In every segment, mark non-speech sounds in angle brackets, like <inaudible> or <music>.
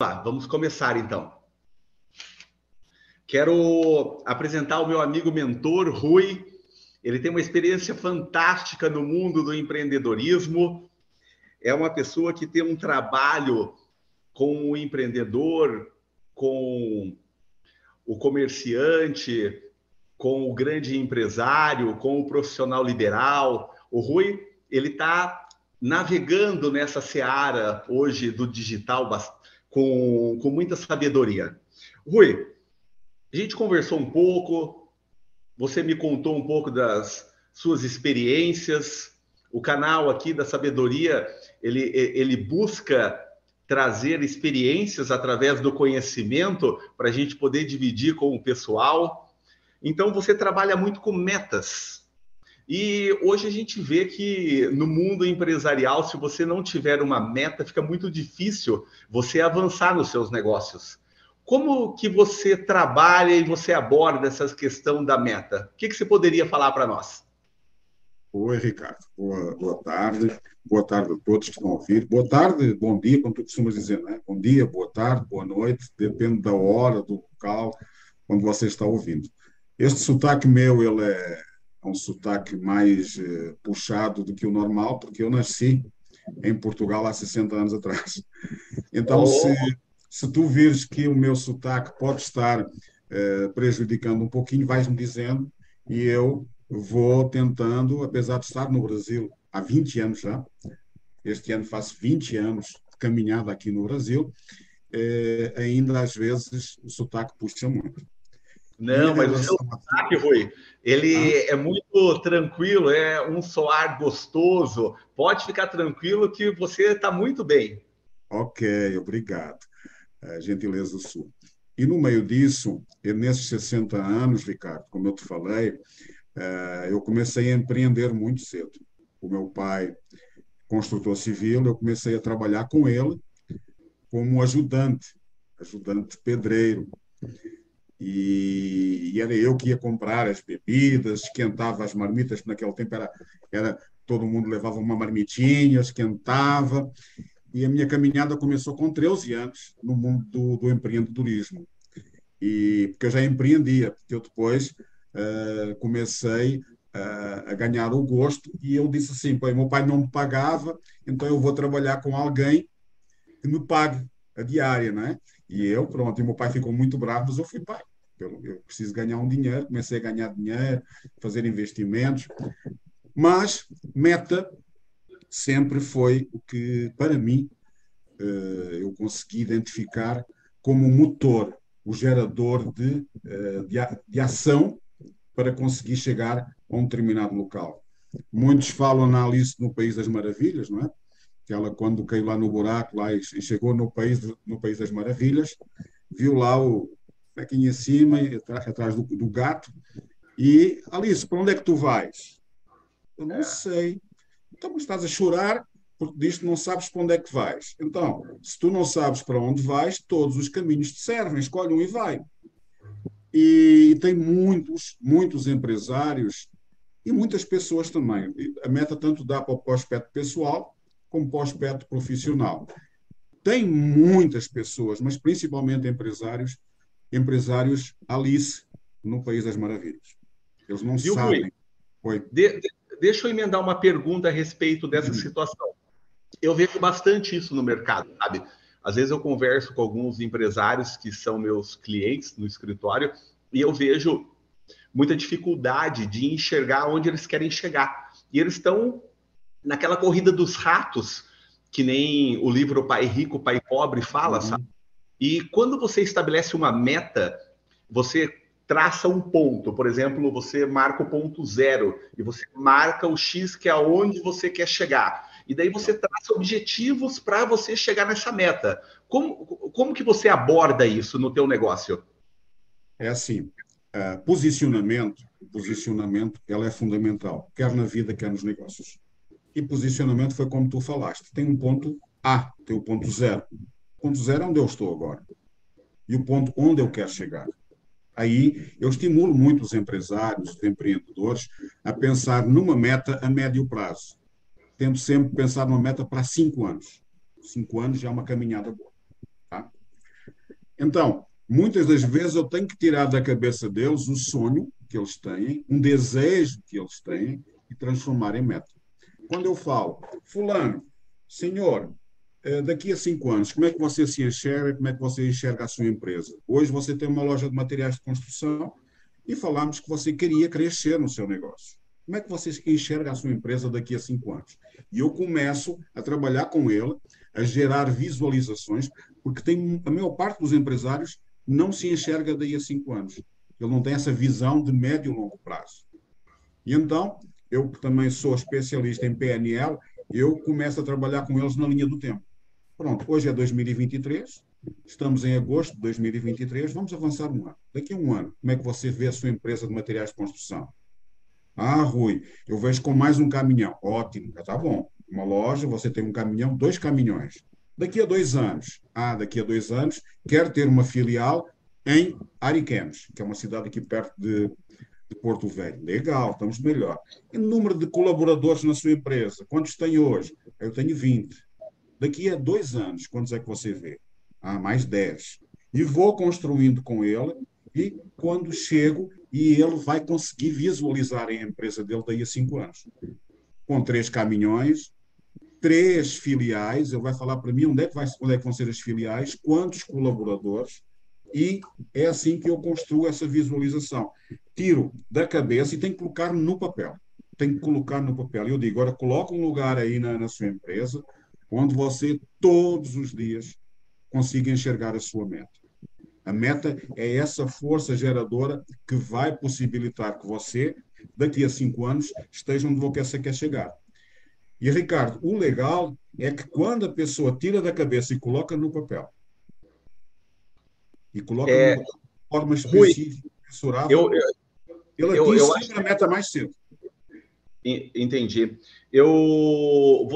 Tá, vamos começar então. Quero apresentar o meu amigo mentor, Rui. Ele tem uma experiência fantástica no mundo do empreendedorismo. É uma pessoa que tem um trabalho com o empreendedor, com o comerciante, com o grande empresário, com o profissional liberal. O Rui, ele está navegando nessa seara hoje do digital com, com muita sabedoria. Rui, a gente conversou um pouco, você me contou um pouco das suas experiências. O canal aqui da sabedoria, ele, ele busca trazer experiências através do conhecimento para a gente poder dividir com o pessoal. Então, você trabalha muito com metas. E hoje a gente vê que no mundo empresarial, se você não tiver uma meta, fica muito difícil você avançar nos seus negócios. Como que você trabalha e você aborda essa questão da meta? O que, que você poderia falar para nós? Oi, Ricardo. Boa, boa tarde. Boa tarde a todos que estão a ouvir. Boa tarde, bom dia, como tu costumas dizer, né? Bom dia, boa tarde, boa noite, depende da hora, do local, onde você está ouvindo. Este sotaque meu, ele é um sotaque mais eh, puxado do que o normal, porque eu nasci em Portugal há 60 anos atrás. Então, oh. se, se tu vires que o meu sotaque pode estar eh, prejudicando um pouquinho, vais-me dizendo e eu vou tentando, apesar de estar no Brasil há 20 anos já, este ano faço 20 anos de caminhada aqui no Brasil, eh, ainda às vezes o sotaque puxa muito. Não, mas o seu sotaque, Rui, ele ah. é muito tranquilo, é um soar gostoso. Pode ficar tranquilo que você está muito bem. Ok, obrigado. É, gentileza sua. E no meio disso, nesses 60 anos, Ricardo, como eu te falei, é, eu comecei a empreender muito cedo. O meu pai, construtor civil, eu comecei a trabalhar com ele como ajudante, ajudante pedreiro. E, e, era eu que ia comprar as bebidas, esquentava as marmitas, naquele tempo era, era todo mundo levava uma marmitinha, esquentava. E a minha caminhada começou com 13 anos no mundo do, do empreendedorismo. E, porque eu já empreendia, porque eu depois uh, comecei uh, a ganhar o gosto e eu disse assim, pai, meu pai não me pagava, então eu vou trabalhar com alguém que me pague a diária, não é? E eu, pronto, e meu pai ficou muito bravo, mas eu fui pai. Eu, preciso ganhar um dinheiro, comecei a ganhar dinheiro, fazer investimentos. Mas meta sempre foi o que, para mim, eh, eu consegui identificar como motor, o gerador de, eh, de, de ação para conseguir chegar a um determinado local. Muitos falam na Alice no País das Maravilhas, não é? Que ela, quando caiu lá no buraco lá e chegou no país, no país das maravilhas, viu lá o pequinho acima, atrás do, do gato, e Alice, para onde é que tu vais? Eu não sei. Então, estás a chorar porque disto não sabes para onde é que vais. Então, se tu não sabes para onde vais, todos os caminhos te servem, escolhe um e vai. E tem muitos, muitos empresários e muitas pessoas também. A meta tanto dá para o aspecto pessoal, como para o aspecto profissional. Tem muitas pessoas, mas principalmente empresários, empresários Alice no País das Maravilhas. Eles não Viu, sabem. Oi. De, de, deixa eu emendar uma pergunta a respeito dessa uhum. situação. Eu vejo bastante isso no mercado, sabe? Às vezes eu converso com alguns empresários que são meus clientes no escritório e eu vejo muita dificuldade de enxergar onde eles querem chegar. E eles estão naquela corrida dos ratos, que nem o livro Pai Rico, Pai Pobre fala, uhum. sabe? E quando você estabelece uma meta, você traça um ponto, por exemplo, você marca o ponto zero e você marca o X que é aonde você quer chegar. E daí você traça objetivos para você chegar nessa meta. Como, como que você aborda isso no teu negócio? É assim, uh, posicionamento, posicionamento, ela é fundamental, quer na vida, quer nos negócios. E posicionamento foi como tu falaste. Tem um ponto A, tem o um ponto zero. O ponto zero é onde eu estou agora. E o ponto onde eu quero chegar. Aí eu estimulo muito os empresários, os empreendedores, a pensar numa meta a médio prazo. Tento sempre pensar numa meta para cinco anos. Cinco anos já é uma caminhada boa. Tá? Então, muitas das vezes eu tenho que tirar da cabeça deles o sonho que eles têm, um desejo que eles têm e transformar em meta. Quando eu falo, fulano, senhor, eh, daqui a cinco anos, como é que você se enxerga, como é que você enxerga a sua empresa? Hoje você tem uma loja de materiais de construção e falamos que você queria crescer no seu negócio. Como é que você enxerga a sua empresa daqui a cinco anos? E eu começo a trabalhar com ele, a gerar visualizações, porque tem a maior parte dos empresários não se enxerga daí a cinco anos. Ele não tem essa visão de médio e longo prazo. E então, eu também sou especialista em PNL, eu começo a trabalhar com eles na linha do tempo. Pronto, hoje é 2023, estamos em agosto de 2023, vamos avançar um ano. Daqui a um ano, como é que você vê a sua empresa de materiais de construção? Ah, Rui, eu vejo com mais um caminhão. Ótimo, já está bom. Uma loja, você tem um caminhão, dois caminhões. Daqui a dois anos, ah, daqui a dois anos, quer ter uma filial em Ariquemes, que é uma cidade aqui perto de, de Porto Velho. Legal, estamos melhor. E número de colaboradores na sua empresa? Quantos tem hoje? Eu tenho 20. Daqui a dois anos, quantos é que você vê? Ah, mais 10. E vou construindo com ele, e quando chego, e ele vai conseguir visualizar a empresa dele daí a cinco anos. Com três caminhões, três filiais, ele vai falar para mim onde é, que vai, onde é que vão ser as filiais, quantos colaboradores, e é assim que eu construo essa visualização. Tiro da cabeça e tenho que colocar no papel. Tenho que colocar no papel. E eu digo, agora coloca um lugar aí na, na sua empresa onde você, todos os dias, consiga enxergar a sua meta. A meta é essa força geradora que vai possibilitar que você, daqui a cinco anos, esteja onde você quer chegar. E, Ricardo, o legal é que quando a pessoa tira da cabeça e coloca no papel, e coloca é... de forma específica, mensurável, eu, eu, atinge eu, sempre a meta mais cedo. Entendi. Eu,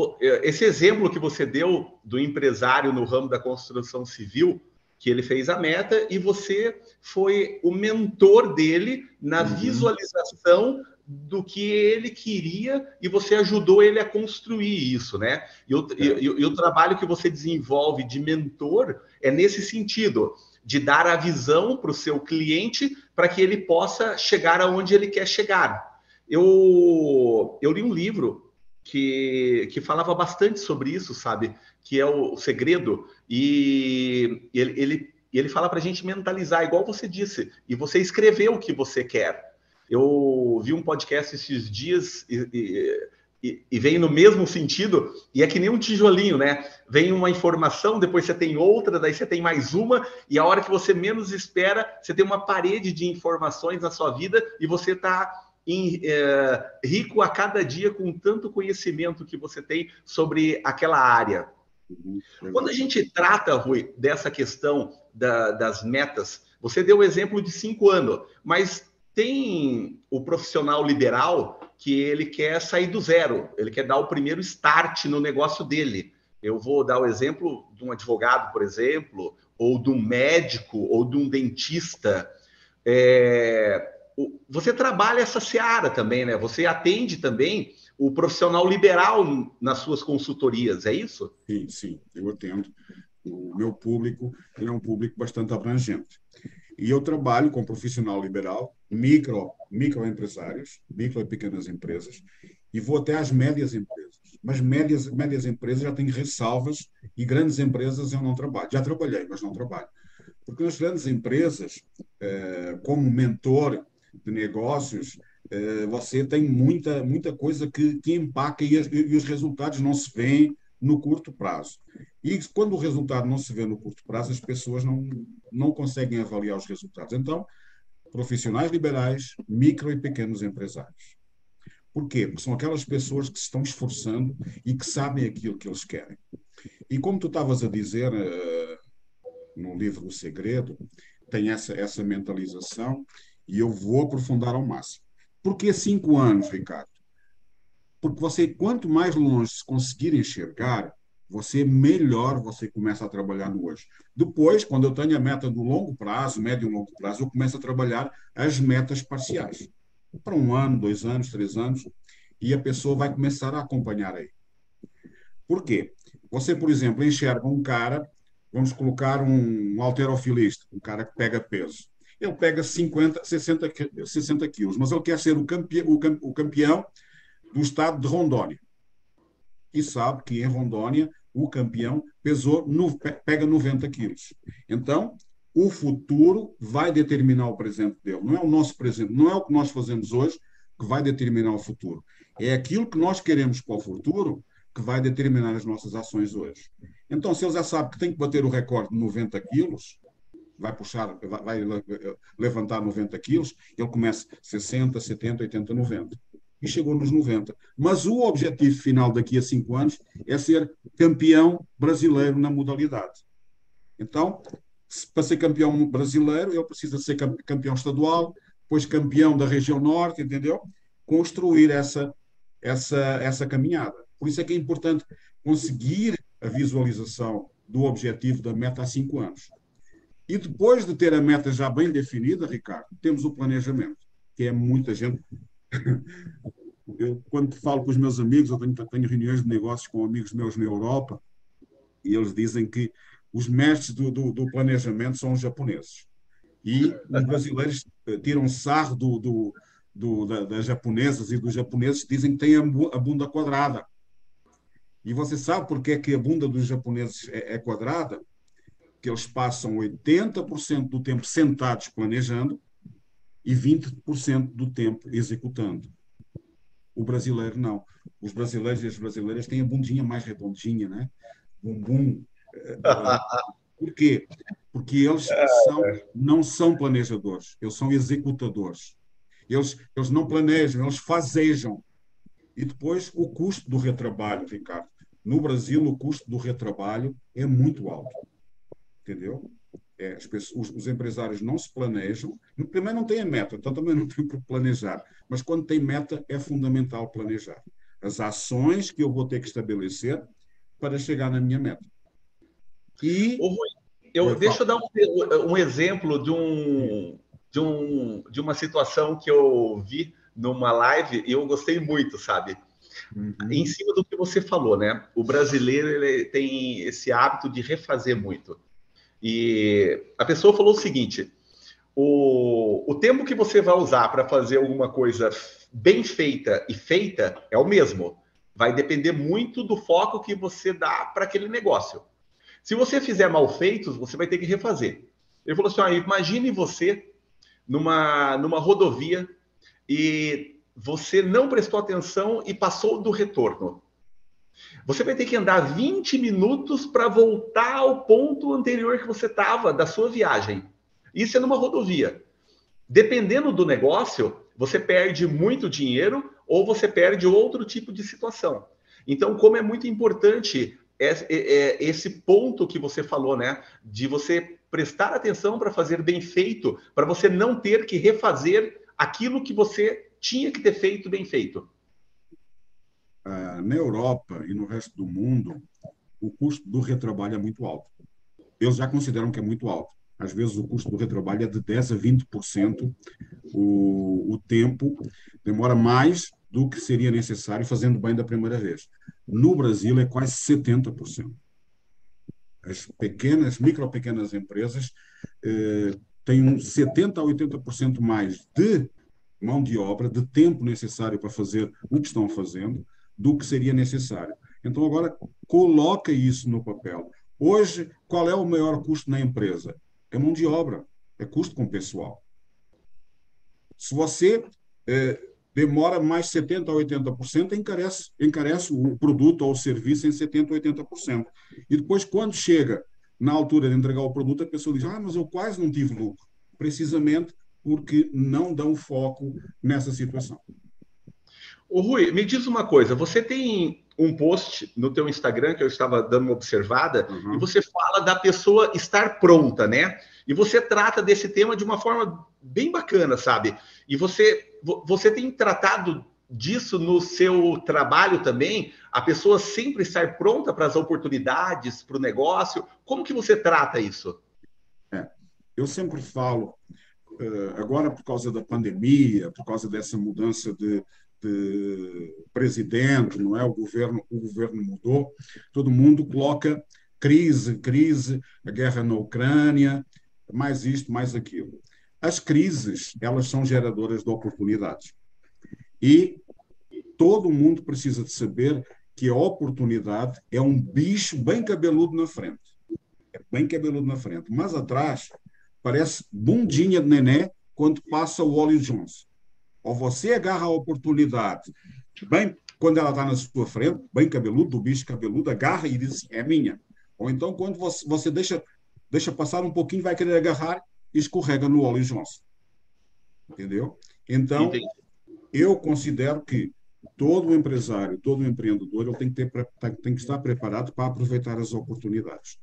esse exemplo que você deu do empresário no ramo da construção civil, que ele fez a meta e você foi o mentor dele na uhum. visualização do que ele queria e você ajudou ele a construir isso, né? E o, é. e, e o trabalho que você desenvolve de mentor é nesse sentido, de dar a visão para o seu cliente para que ele possa chegar aonde ele quer chegar. Eu, eu li um livro que, que falava bastante sobre isso, sabe? Que é o segredo. E ele, ele, ele fala para a gente mentalizar, igual você disse, e você escrever o que você quer. Eu vi um podcast esses dias e, e, e, e vem no mesmo sentido, e é que nem um tijolinho, né? Vem uma informação, depois você tem outra, daí você tem mais uma, e a hora que você menos espera, você tem uma parede de informações na sua vida e você está em, é, rico a cada dia com tanto conhecimento que você tem sobre aquela área. Uhum. Quando a gente trata, Rui, dessa questão da, das metas, você deu o exemplo de cinco anos, mas tem o profissional liberal que ele quer sair do zero, ele quer dar o primeiro start no negócio dele. Eu vou dar o exemplo de um advogado, por exemplo, ou de um médico, ou de um dentista. É, você trabalha essa seara também, né? Você atende também o profissional liberal nas suas consultorias, é isso? Sim, sim, eu atendo. O meu público é um público bastante abrangente. E eu trabalho com profissional liberal, micro, microempresários, micro e pequenas empresas, e vou até às médias empresas. Mas médias, médias empresas já têm ressalvas e grandes empresas eu não trabalho. Já trabalhei, mas não trabalho. Porque nas grandes empresas, eh, como mentor de negócios, eh, você tem muita, muita coisa que, que empaca e, e os resultados não se veem no curto prazo. E quando o resultado não se vê no curto prazo, as pessoas não, não conseguem avaliar os resultados. Então, profissionais liberais, micro e pequenos empresários. Por quê? Porque são aquelas pessoas que se estão esforçando e que sabem aquilo que eles querem. E como tu estavas a dizer uh, no livro O Segredo, tem essa, essa mentalização e eu vou aprofundar ao máximo. Por que cinco anos, Ricardo? Porque você, quanto mais longe se conseguir enxergar, você melhor você começa a trabalhar no hoje. Depois, quando eu tenho a meta do longo prazo, médio e longo prazo, eu começo a trabalhar as metas parciais. Para um ano, dois anos, três anos, e a pessoa vai começar a acompanhar aí. Por quê? Você, por exemplo, enxerga um cara vamos colocar um, alterofilista, um cara que pega peso. Ele pega 50, 60, 60 quilos, mas ele quer ser o o campeão do estado de Rondônia. E sabe que em Rondônia o campeão pesou, pega 90 quilos. Então, o futuro vai determinar o presente dele. Não é o nosso presente, não é o que nós fazemos hoje que vai determinar o futuro. É aquilo que nós queremos para o futuro que vai determinar as nossas ações hoje. Então, se ele já sabe que tem que bater o recorde de 90 quilos, vai puxar, vai levantar 90 quilos, ele começa 60, 70, 80, 90. E chegou nos 90. Mas o objetivo final daqui a cinco anos é ser campeão brasileiro na modalidade. Então, para ser campeão brasileiro, ele precisa ser campeão estadual, depois campeão da região norte, entendeu? Construir essa, essa, essa caminhada. Por isso é que é importante conseguir a visualização do objetivo da meta há cinco anos. E depois de ter a meta já bem definida, Ricardo, temos o planejamento, que é muita gente. Eu, quando falo com os meus amigos, eu tenho, tenho reuniões de negócios com amigos meus na Europa, e eles dizem que os mestres do, do, do planejamento são os japoneses. E os brasileiros eh, tiram sarro do, do, do da, das japonesas e dos japoneses dizem que têm a bunda quadrada. E você sabe por que, é que a bunda dos japoneses é, é quadrada? Que eles passam 80% do tempo sentados planejando e 20% do tempo executando. O brasileiro não. Os brasileiros e as brasileiras têm a bundinha mais redondinha, né? Bumbum. <laughs> Por quê? Porque eles são, não são planejadores, eles são executadores. Eles, eles não planejam, eles fazejam. E depois o custo do retrabalho, Ricardo. No Brasil, o custo do retrabalho é muito alto. Entendeu? É, pessoas, os, os, empresários não se planejam. Primeiro, não têm a meta, então também não tem que planejar. Mas quando tem meta, é fundamental planejar. As ações que eu vou ter que estabelecer para chegar na minha meta. E. Ô, Rui, eu, deixa eu dar um, um exemplo de, um, de, um, de uma situação que eu vi numa live e eu gostei muito, sabe? Uhum. Em cima do que você falou, né? O brasileiro ele tem esse hábito de refazer muito. E a pessoa falou o seguinte: o, o tempo que você vai usar para fazer alguma coisa bem feita e feita é o mesmo. Vai depender muito do foco que você dá para aquele negócio. Se você fizer mal feitos, você vai ter que refazer. Ele falou assim: ah, imagine você numa, numa rodovia e você não prestou atenção e passou do retorno. Você vai ter que andar 20 minutos para voltar ao ponto anterior que você estava da sua viagem. Isso é numa rodovia. Dependendo do negócio, você perde muito dinheiro ou você perde outro tipo de situação. Então, como é muito importante esse ponto que você falou, né? De você prestar atenção para fazer bem feito, para você não ter que refazer aquilo que você tinha que ter feito bem feito? Ah, na Europa e no resto do mundo, o custo do retrabalho é muito alto. Eles já consideram que é muito alto. Às vezes o custo do retrabalho é de 10 a 20% o, o tempo, demora mais do que seria necessário fazendo bem da primeira vez. No Brasil é quase 70%. As pequenas, micro pequenas empresas eh, têm 70 a 80% mais de mão de obra, de tempo necessário para fazer o que estão fazendo, do que seria necessário. Então, agora, coloca isso no papel. Hoje, qual é o maior custo na empresa? É mão de obra, é custo com pessoal. Se você é, demora mais 70% a 80%, encarece, encarece o produto ou o serviço em 70% a 80%. E depois, quando chega na altura de entregar o produto, a pessoa diz: Ah, mas eu quase não tive lucro. Precisamente porque não dão foco nessa situação. O Rui, me diz uma coisa, você tem um post no teu Instagram que eu estava dando uma observada uhum. e você fala da pessoa estar pronta, né? E você trata desse tema de uma forma bem bacana, sabe? E você você tem tratado disso no seu trabalho também? A pessoa sempre estar pronta para as oportunidades, para o negócio? Como que você trata isso? É, eu sempre falo eh, agora por causa da pandemia, por causa dessa mudança de, de presidente, não é? O governo, o governo mudou. Todo mundo coloca crise, crise, a guerra na Ucrânia, mais isto, mais aquilo. As crises, elas são geradoras de oportunidades. E todo mundo precisa de saber que a oportunidade é um bicho bem cabeludo na frente. É bem cabeludo na frente. Mas atrás parece bundinha de nené quando passa o óleo Jones. Ou você agarra a oportunidade bem quando ela está na sua frente, bem cabeludo, do bicho cabeludo, agarra e diz assim, é minha. Ou então quando você, você deixa, deixa passar um pouquinho, vai querer agarrar e escorrega no óleo Jones. Entendeu? Então, Entendi. eu considero que todo empresário, todo empreendedor, ele tem que, ter, tem que estar preparado para aproveitar as oportunidades.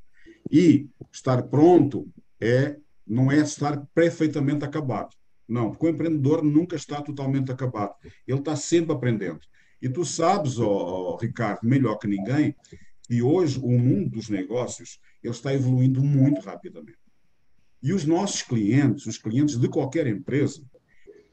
E estar pronto é não é estar perfeitamente acabado. Não, porque o empreendedor nunca está totalmente acabado. Ele está sempre aprendendo. E tu sabes, oh, oh, Ricardo, melhor que ninguém, que hoje o mundo dos negócios ele está evoluindo muito rapidamente. E os nossos clientes, os clientes de qualquer empresa,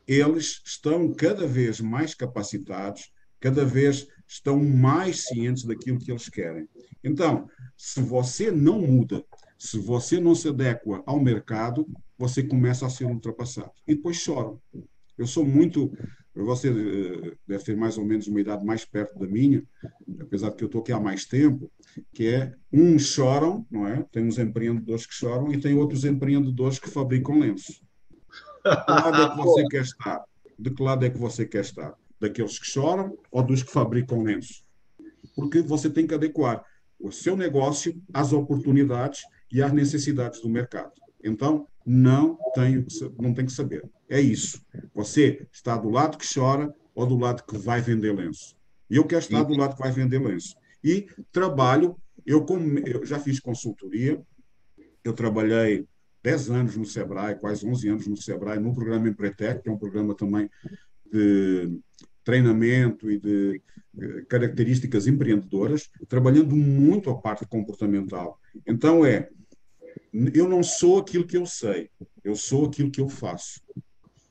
eles estão cada vez mais capacitados, cada vez estão mais cientes daquilo que eles querem. Então, se você não muda, se você não se adequa ao mercado, você começa a ser ultrapassado. E depois choram. Eu sou muito. Você eh, deve ter mais ou menos uma idade mais perto da minha, apesar de que eu estou aqui há mais tempo, que é uns choram, não é? Tem uns empreendedores que choram e tem outros empreendedores que fabricam lenços. De que lado é que você <laughs> quer estar? De que lado é que você quer estar? Daqueles que choram ou dos que fabricam lenços? Porque você tem que adequar o seu negócio às oportunidades e às necessidades do mercado. Então, não tem, não tem que saber. É isso. Você está do lado que chora ou do lado que vai vender lenço. E eu quero estar do lado que vai vender lenço. E trabalho, eu, como, eu já fiz consultoria, eu trabalhei 10 anos no Sebrae, quase 11 anos no Sebrae, no programa Empretec, que é um programa também de treinamento e de características empreendedoras, trabalhando muito a parte comportamental. Então, é, eu não sou aquilo que eu sei, eu sou aquilo que eu faço.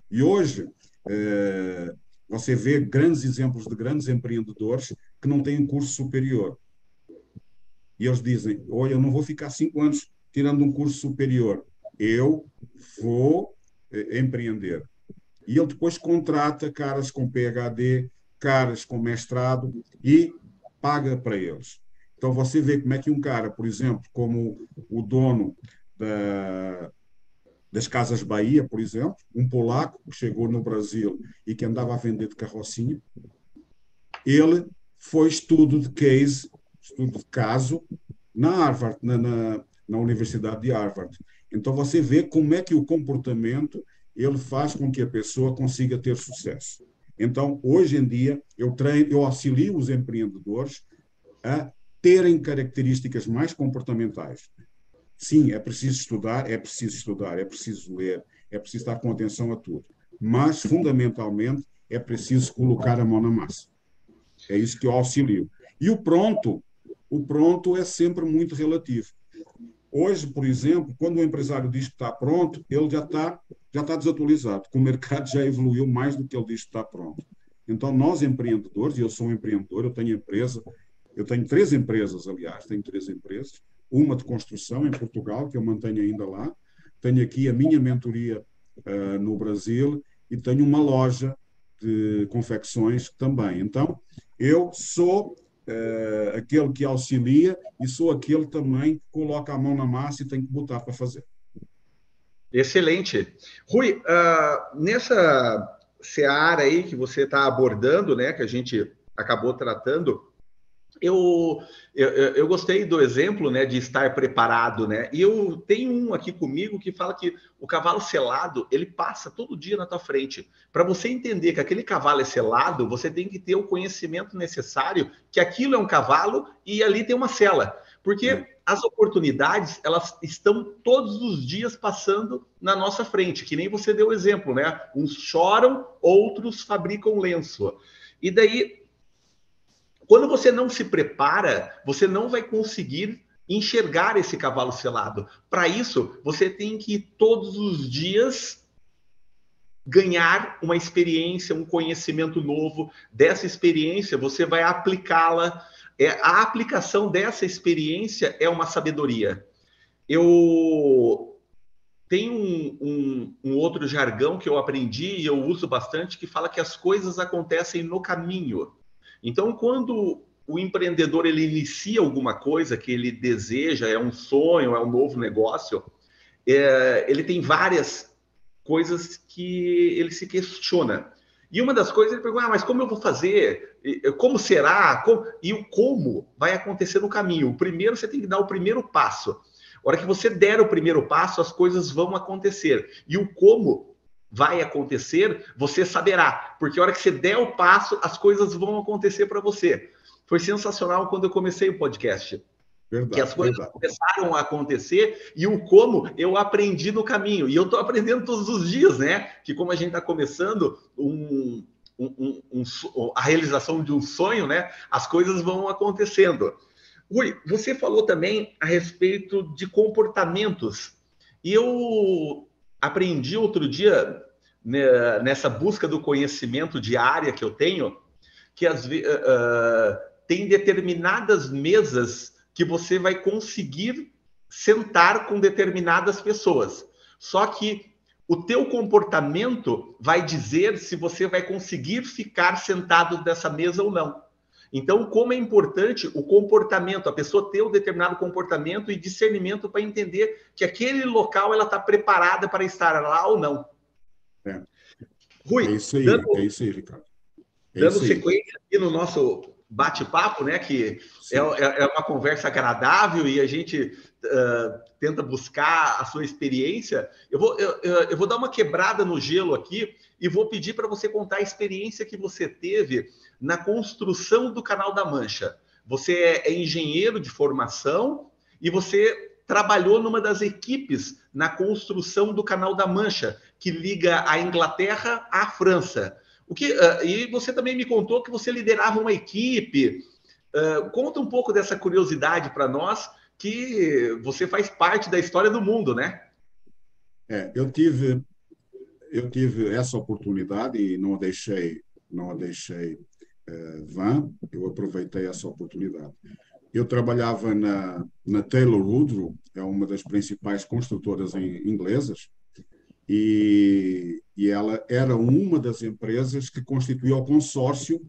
E hoje, é, você vê grandes exemplos de grandes empreendedores que não têm curso superior. E eles dizem: Olha, eu não vou ficar cinco anos tirando um curso superior eu vou eh, empreender. E ele depois contrata caras com PhD, caras com mestrado e paga para eles. Então você vê como é que um cara, por exemplo, como o dono da, das Casas Bahia, por exemplo, um polaco que chegou no Brasil e que andava a vender de carrocinha, ele foi estudo de case, estudo de caso, na Harvard, na, na, na Universidade de Harvard. Então você vê como é que o comportamento ele faz com que a pessoa consiga ter sucesso. Então, hoje em dia, eu treino, eu auxilio os empreendedores a terem características mais comportamentais. Sim, é preciso estudar, é preciso estudar, é preciso ler, é preciso estar com atenção a tudo. Mas, fundamentalmente, é preciso colocar a mão na massa. É isso que eu auxilio. E o pronto, o pronto é sempre muito relativo. Hoje, por exemplo, quando o empresário diz que está pronto, ele já está já está desatualizado, o mercado já evoluiu mais do que ele diz que está pronto. Então, nós empreendedores, e eu sou um empreendedor, eu tenho empresa, eu tenho três empresas, aliás, tenho três empresas, uma de construção em Portugal, que eu mantenho ainda lá, tenho aqui a minha mentoria uh, no Brasil e tenho uma loja de confecções também. Então, eu sou uh, aquele que auxilia e sou aquele também que coloca a mão na massa e tem que botar para fazer. Excelente. Rui, uh, nessa seara aí que você está abordando, né, que a gente acabou tratando, eu, eu, eu, gostei do exemplo né, de estar preparado, né? E eu tenho um aqui comigo que fala que o cavalo selado ele passa todo dia na tua frente. Para você entender que aquele cavalo é selado, você tem que ter o conhecimento necessário que aquilo é um cavalo e ali tem uma cela. Porque é. as oportunidades, elas estão todos os dias passando na nossa frente, que nem você deu o exemplo, né? Uns choram, outros fabricam lenço. E daí quando você não se prepara, você não vai conseguir enxergar esse cavalo selado. Para isso, você tem que todos os dias ganhar uma experiência, um conhecimento novo. Dessa experiência, você vai aplicá-la é a aplicação dessa experiência é uma sabedoria. Eu tenho um, um, um, outro jargão que eu aprendi e eu uso bastante que fala que as coisas acontecem no caminho. Então, quando o empreendedor ele inicia alguma coisa que ele deseja, é um sonho, é um novo negócio, é, ele tem várias coisas que ele se questiona. E uma das coisas ele pergunta, ah, mas como eu vou fazer? Como será? Como? E o como vai acontecer no caminho. Primeiro, você tem que dar o primeiro passo. A hora que você der o primeiro passo, as coisas vão acontecer. E o como vai acontecer, você saberá. Porque a hora que você der o passo, as coisas vão acontecer para você. Foi sensacional quando eu comecei o podcast. Verdade, que as coisas verdade. começaram a acontecer e o como eu aprendi no caminho. E eu estou aprendendo todos os dias, né? Que como a gente está começando um, um, um, a realização de um sonho, né? As coisas vão acontecendo. Rui, você falou também a respeito de comportamentos. E eu aprendi outro dia, né, nessa busca do conhecimento diária que eu tenho, que as, uh, tem determinadas mesas que você vai conseguir sentar com determinadas pessoas. Só que o teu comportamento vai dizer se você vai conseguir ficar sentado nessa mesa ou não. Então, como é importante o comportamento, a pessoa ter um determinado comportamento e discernimento para entender que aquele local ela está preparada para estar lá ou não. É. Rui, é isso aí, dando, é isso aí, Ricardo. É dando sequência aqui no nosso bate-papo, né? Que é, é, é, uma conversa agradável e a gente uh, tenta buscar a sua experiência. Eu vou, eu, eu vou dar uma quebrada no gelo aqui e vou pedir para você contar a experiência que você teve na construção do Canal da Mancha. Você é, é engenheiro de formação e você trabalhou numa das equipes na construção do Canal da Mancha, que liga a Inglaterra à França. O que, uh, e você também me contou que você liderava uma equipe. Uh, conta um pouco dessa curiosidade para nós, que você faz parte da história do mundo, né? É, eu tive eu tive essa oportunidade e não a deixei não a deixei uh, vã. Eu aproveitei essa oportunidade. Eu trabalhava na, na Taylor Woodrow, é uma das principais construtoras em, inglesas, e, e ela era uma das empresas que constituía o consórcio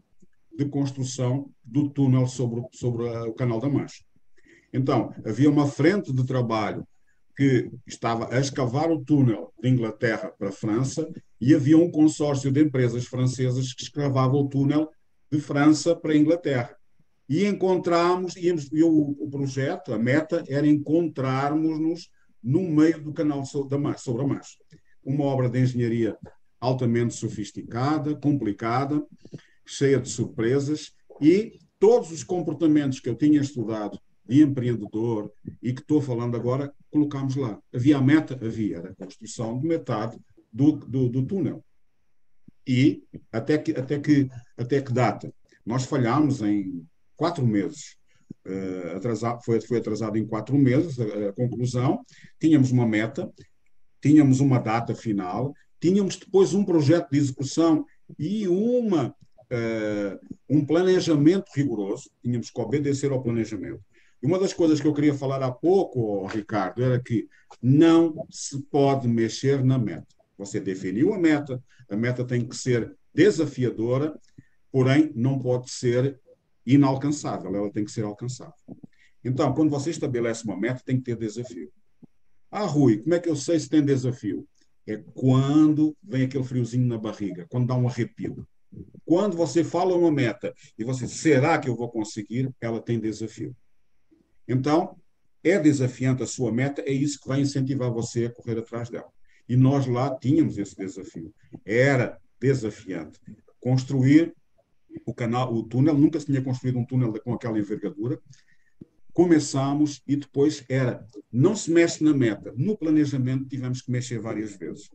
de construção do túnel sobre, sobre o Canal da Mancha. Então, havia uma frente de trabalho que estava a escavar o túnel de Inglaterra para a França e havia um consórcio de empresas francesas que escavava o túnel de França para a Inglaterra. E encontramos, e o, o projeto, a meta, era encontrarmos-nos no meio do canal sobre a Mancha uma obra de engenharia altamente sofisticada, complicada, cheia de surpresas e todos os comportamentos que eu tinha estudado de empreendedor e que estou falando agora, colocámos lá. Havia a meta? Havia, a construção de metade do, do, do túnel. E até que, até, que, até que data? Nós falhámos em quatro meses. Uh, atrasado, foi, foi atrasado em quatro meses a, a conclusão. Tínhamos uma meta, tínhamos uma data final, tínhamos depois um projeto de execução e uma, uh, um planejamento rigoroso, tínhamos que obedecer ao planejamento. E uma das coisas que eu queria falar há pouco, Ricardo, era que não se pode mexer na meta. Você definiu a meta, a meta tem que ser desafiadora, porém não pode ser inalcançável, ela tem que ser alcançável. Então, quando você estabelece uma meta, tem que ter desafio. Ah, Rui, como é que eu sei se tem desafio? É quando vem aquele friozinho na barriga, quando dá um arrepio. Quando você fala uma meta e você, será que eu vou conseguir? Ela tem desafio. Então, é desafiante a sua meta, é isso que vai incentivar você a correr atrás dela. E nós lá tínhamos esse desafio. Era desafiante. Construir o canal, o túnel, nunca se tinha construído um túnel com aquela envergadura, começamos e depois era, não se mexe na meta. No planejamento tivemos que mexer várias vezes.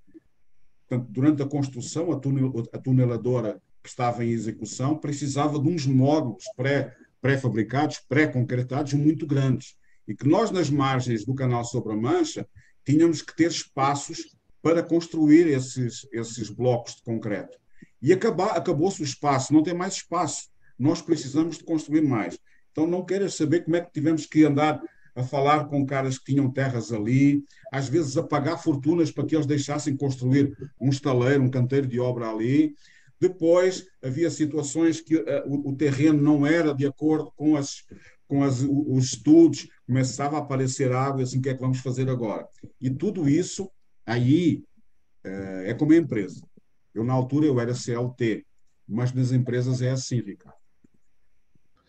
Portanto, durante a construção, a, tunel, a tuneladora que estava em execução precisava de uns módulos pré, pré-fabricados, pré-concretados muito grandes. E que nós, nas margens do canal sobre a Mancha, tínhamos que ter espaços para construir esses, esses blocos de concreto. E acabou-se o espaço, não tem mais espaço. Nós precisamos de construir mais. Então, não queiras saber como é que tivemos que andar a falar com caras que tinham terras ali, às vezes a pagar fortunas para que eles deixassem construir um estaleiro, um canteiro de obra ali. Depois havia situações que uh, o, o, terreno não era de acordo com, as, com as, os estudos, começava a aparecer água, assim, o que é que vamos fazer agora? E tudo isso aí uh, é como a empresa. Eu, na altura, eu era CLT, mas nas empresas é assim, Ricardo.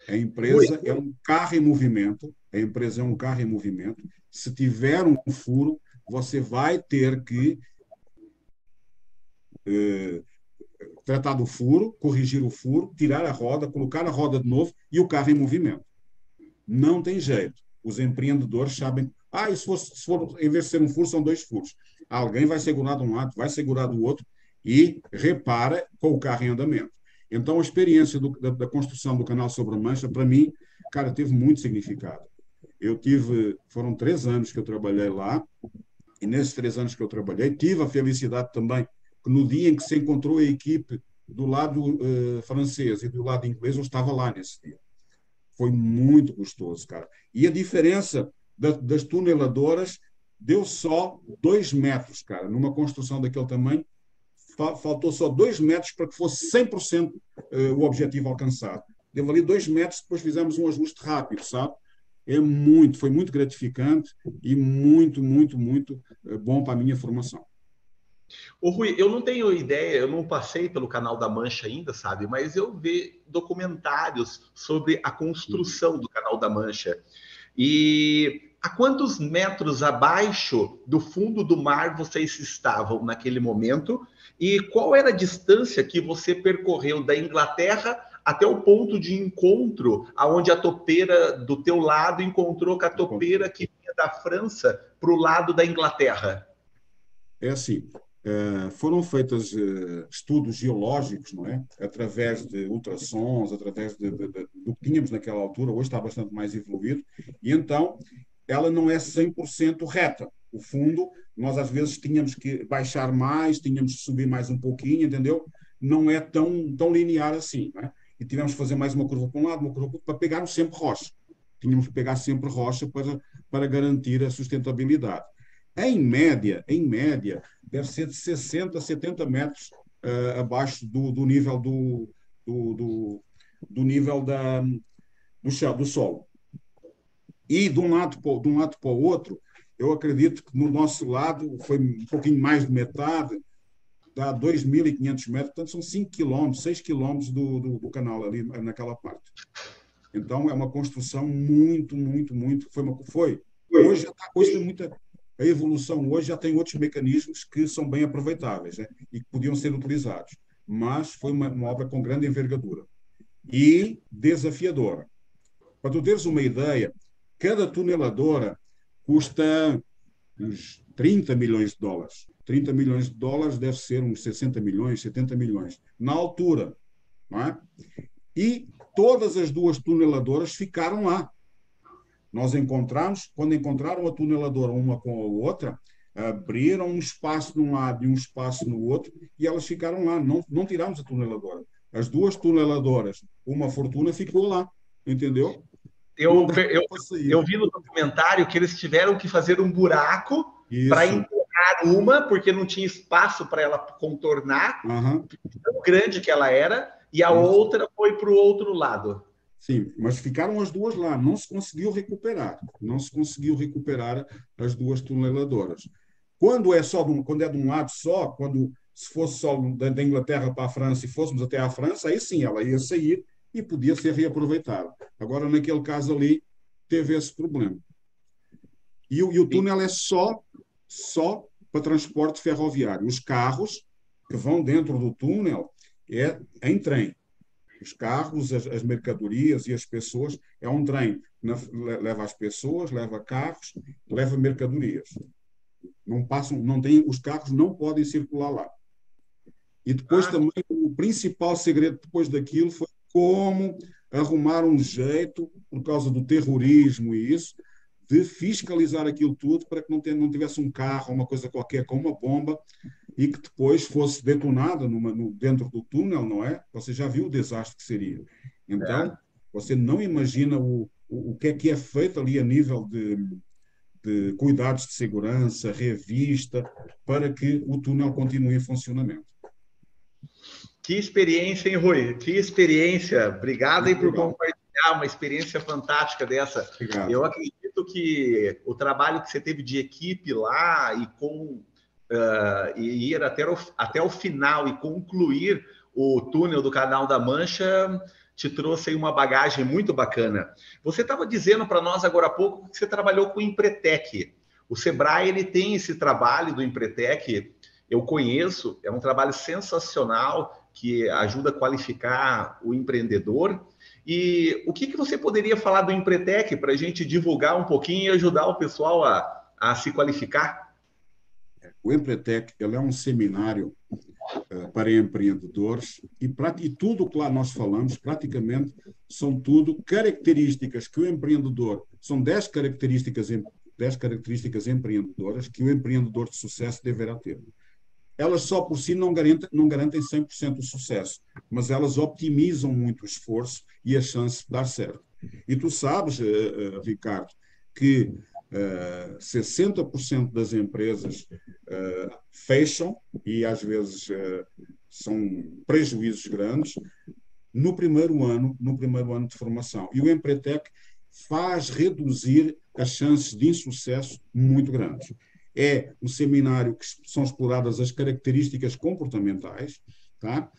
A empresa é um carro em movimento, a empresa é um carro em movimento. Se tiver um furo, você vai ter que eh, tratar do furo, corrigir o furo, tirar a roda, colocar a roda de novo e o carro em movimento. Não tem jeito. Os empreendedores sabem. Ah, e se for, se for em vez de ser um furo, são dois furos. Alguém vai segurar de um lado, vai segurar do outro e repara com o carro em andamento. Então, a experiência do, da, da, construção do canal sobre a Mancha, para mim, cara, teve muito significado. Eu tive, foram três anos que eu trabalhei lá, e nesses três anos que eu trabalhei, tive a felicidade também no dia em que se encontrou a equipe do lado uh, francês e do lado inglês, eu estava lá nesse dia. Foi muito gostoso, cara. E a diferença da, das tuneladoras deu só dois metros, cara, numa construção daquele tamanho, faltou só dois metros para que fosse 100% eh, o objetivo alcançado. Deu ali dois metros, depois fizemos um ajuste rápido, sabe? É muito, foi muito gratificante e muito, muito, muito eh, bom para a minha formação. Ô Rui, eu não tenho ideia, eu não passei pelo canal da Mancha ainda, sabe? Mas eu vi documentários sobre a construção do canal da Mancha. E a quantos metros abaixo do fundo do mar vocês estavam naquele momento? E qual era a distância que você percorreu da Inglaterra até o ponto de encontro, aonde a topeira do teu lado encontrou com a topeira que vinha da França para o lado da Inglaterra? É assim, é, foram feitos é, estudos geológicos, não é? Através de ultrassons, através de, de, de, do que tínhamos naquela altura, hoje está bastante mais evoluído, e então ela não é 100% reta. O fundo, nós às vezes tínhamos que baixar mais, tínhamos que subir mais um pouquinho, entendeu? Não é tão, tão linear assim, né? E tivemos que fazer mais uma curva para um lado, uma curva para para pegar sempre rocha. Tínhamos que pegar sempre rocha para, para garantir a sustentabilidade. Em média, em média, deve ser de 60 a 70 metros uh, abaixo do, do nível do, do, do, do nível da, do, chão, do solo. E de um, lado, de um lado para o outro, eu acredito que no nosso lado foi um pouquinho mais de metade, dá 2.500 metros, portanto são 5 quilômetros, 6 quilômetros do, do, do, canal ali naquela parte. Então é uma construção muito, muito, muito. Foi, uma, foi. Hoje, hoje tem muita. A evolução hoje já tem outros mecanismos que são bem aproveitáveis né, e que podiam ser utilizados. Mas foi uma, uma obra com grande envergadura e desafiadora. Para tu teres uma ideia, Cada tuneladora custa uns 30 milhões de dólares. 30 milhões de dólares deve ser uns 60 milhões, 70 milhões, na altura. Não é? E todas as duas tuneladoras ficaram lá. Nós encontramos, quando encontraram a tuneladora uma com a outra, abriram um espaço de um lado e um espaço no outro, e elas ficaram lá. Não, não tiramos a tuneladora. As duas tuneladoras, uma fortuna ficou lá, entendeu? Eu, eu, eu vi no documentário que eles tiveram que fazer um buraco para enterrar uma, porque não tinha espaço para ela contornar, uhum. tão grande que ela era, e a Isso. outra foi para o outro lado. Sim, mas ficaram as duas lá, não se conseguiu recuperar, não se conseguiu recuperar as duas tuneladoras. Quando é só um, quando é de um lado só, quando se fosse só da Inglaterra para a França e fôssemos até à França, aí sim ela ia sair e podia ser reaproveitado. Agora, naquele caso ali, teve esse problema. E, e o túnel é só, só para transporte ferroviário. Os carros que vão dentro do túnel é em trem. Os carros, as, as mercadorias e as pessoas, é um trem. Leva as pessoas, leva carros, leva mercadorias. Não passam, não tem, os carros não podem circular lá. E depois ah. também o principal segredo depois daquilo foi como arrumar um jeito, por causa do terrorismo e isso, de fiscalizar aquilo tudo para que não, não tivesse um carro uma coisa qualquer com uma bomba e que depois fosse detonada numa, no, dentro do túnel, não é? Você já viu o desastre que seria. Então, Você não imagina o, o, o que é que é feito ali a nível de, de cuidados de segurança, revista, para que o túnel continue em funcionamento. Que experiência, hein, Rui? Que experiência. Obrigado aí por legal. compartilhar uma experiência fantástica dessa. Obrigado. Eu acredito que o trabalho que você teve de equipe lá e com uh, e ir até o, até o final e concluir o túnel do Canal da Mancha te trouxe aí uma bagagem muito bacana. Você estava dizendo para nós agora há pouco que você trabalhou com o Empretec. O Sebrae ele tem esse trabalho do Empretec, eu conheço, é um trabalho sensacional que ajuda a qualificar o empreendedor. E o que, que você poderia falar do Empretec para a gente divulgar um pouquinho e ajudar o pessoal a, a se qualificar? O Empretec é um seminário uh, para empreendedores e, e tudo que lá nós falamos, praticamente, são tudo características que o empreendedor, são 10 características, 10 características empreendedoras que o empreendedor de sucesso deverá ter elas só por si não garantem, não garantem 100% o sucesso, mas elas optimizam muito o esforço e a chance de dar certo. E tu sabes, uh, uh, Ricardo, que uh, 60% das empresas fecham, e às vezes são prejuízos grandes, no primeiro ano, no primeiro ano de formação. E o Empretec faz reduzir as chances de insucesso muito grandes é um seminário que são exploradas as características comportamentais, tá?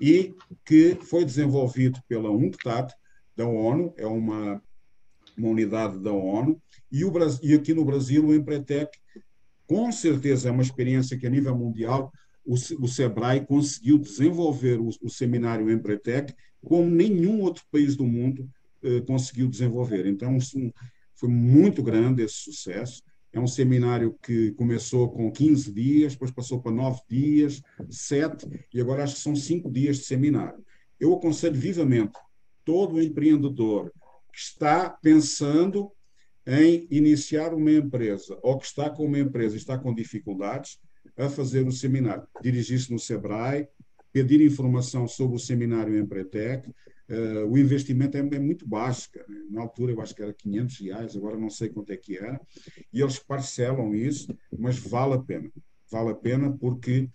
e que foi desenvolvido pela UNCTAD, da ONU, é uma, uma unidade da ONU, e, o, e aqui no Brasil o Empretec, com certeza é uma experiência que a nível mundial o, o SEBRAE conseguiu desenvolver o, o seminário Empretec como nenhum outro país do mundo eh, conseguiu desenvolver. Então, um, foi muito grande esse sucesso. É um seminário que começou com 15 dias, depois passou para 9 dias, 7, e agora acho que são 5 dias de seminário. Eu aconselho vivamente todo empreendedor que está pensando em iniciar uma empresa ou que está com uma empresa e está com dificuldades a fazer o seminário. Dirigir-se no SEBRAE, pedir informação sobre o seminário Empretec, Uh, o investimento é, é muito baixo. Cara. Na altura eu acho que era 500 reais, agora não sei quanto é que era. E eles parcelam isso, mas vale a pena. Vale a pena porque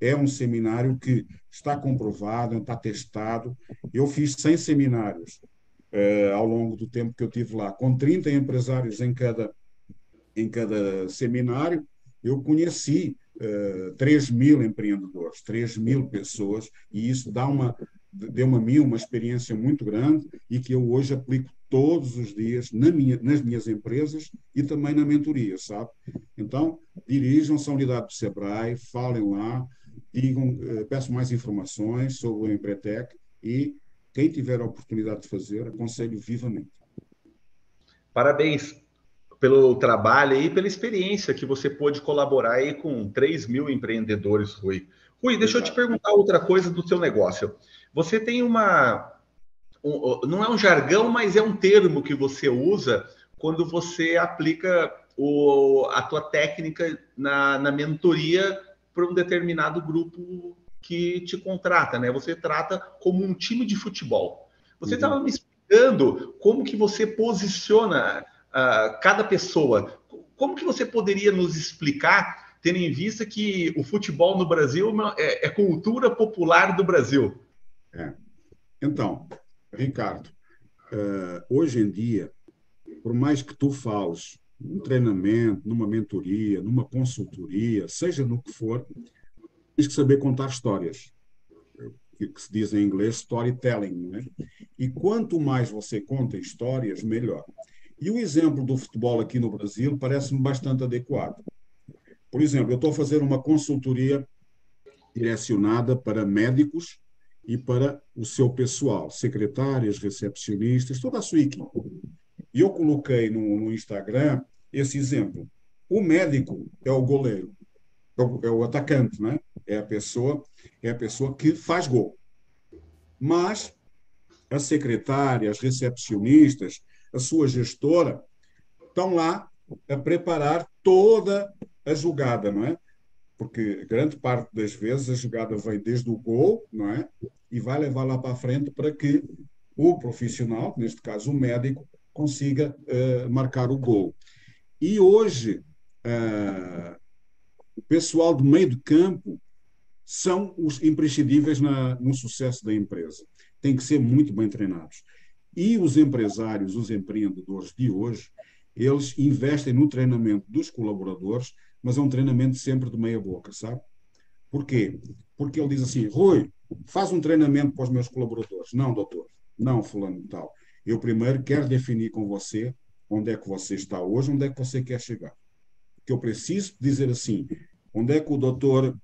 é um seminário que está comprovado, está testado. Eu fiz 100 seminários uh, ao longo do tempo que eu tive lá, com 30 empresários em cada, em cada seminário. Eu conheci uh, 3 mil empreendedores, 3 mil pessoas, e isso dá uma, deu-me a mim uma experiência muito grande e que eu hoje aplico todos os dias na minha, nas minhas empresas e também na mentoria, sabe? Então, dirijam-se à unidade do SEBRAE, falem lá, digam, eh, peçam mais informações sobre o Empretec e quem tiver a oportunidade de fazer, aconselho vivamente. Parabéns pelo trabalho e pela experiência que você pôde colaborar aí com 3 mil empreendedores, Rui. Rui, deixa eu te perguntar outra coisa do seu negócio. Você tem uma. Um, não é um jargão, mas é um termo que você usa quando você aplica o, a tua técnica na, na mentoria para um determinado grupo que te contrata, né? Você trata como um time de futebol. Você estava uhum. me explicando como que você posiciona uh, cada pessoa. Como que você poderia nos explicar, tendo em vista que o futebol no Brasil é, é cultura popular do Brasil? É. Então, Ricardo, uh, hoje em dia, por mais que tu fales num treinamento, numa mentoria, numa consultoria, seja no que for, tens que saber contar histórias, que se diz em inglês storytelling. Não é? E quanto mais você conta histórias, melhor. E o exemplo do futebol aqui no Brasil parece-me bastante adequado. Por exemplo, eu estou a fazer uma consultoria direcionada para médicos e para o seu pessoal, secretárias, recepcionistas, toda a sua equipe. E eu coloquei no, no Instagram esse exemplo. O médico é o goleiro, é o, é o atacante, né? é a pessoa é a pessoa que faz gol. Mas a secretária, as recepcionistas, a sua gestora estão lá a preparar toda a jogada, não é? Porque grande parte das vezes a jogada vem desde o gol, não é? E vai levar lá para a frente para que o profissional, neste caso o médico, consiga uh, marcar o gol. E hoje, uh, o pessoal do meio de campo são os imprescindíveis na, no sucesso da empresa. Tem que ser muito bem treinados. E os empresários, os empreendedores de hoje, eles investem no treinamento dos colaboradores, mas é um treinamento sempre de meia boca, sabe? Por quê? Porque ele diz assim, Rui, faz um treinamento para os meus colaboradores. Não, doutor. Não, fulano tal. Eu primeiro quero definir com você onde é que você está hoje, onde é que você quer chegar. Que eu preciso dizer assim, onde é que o doutor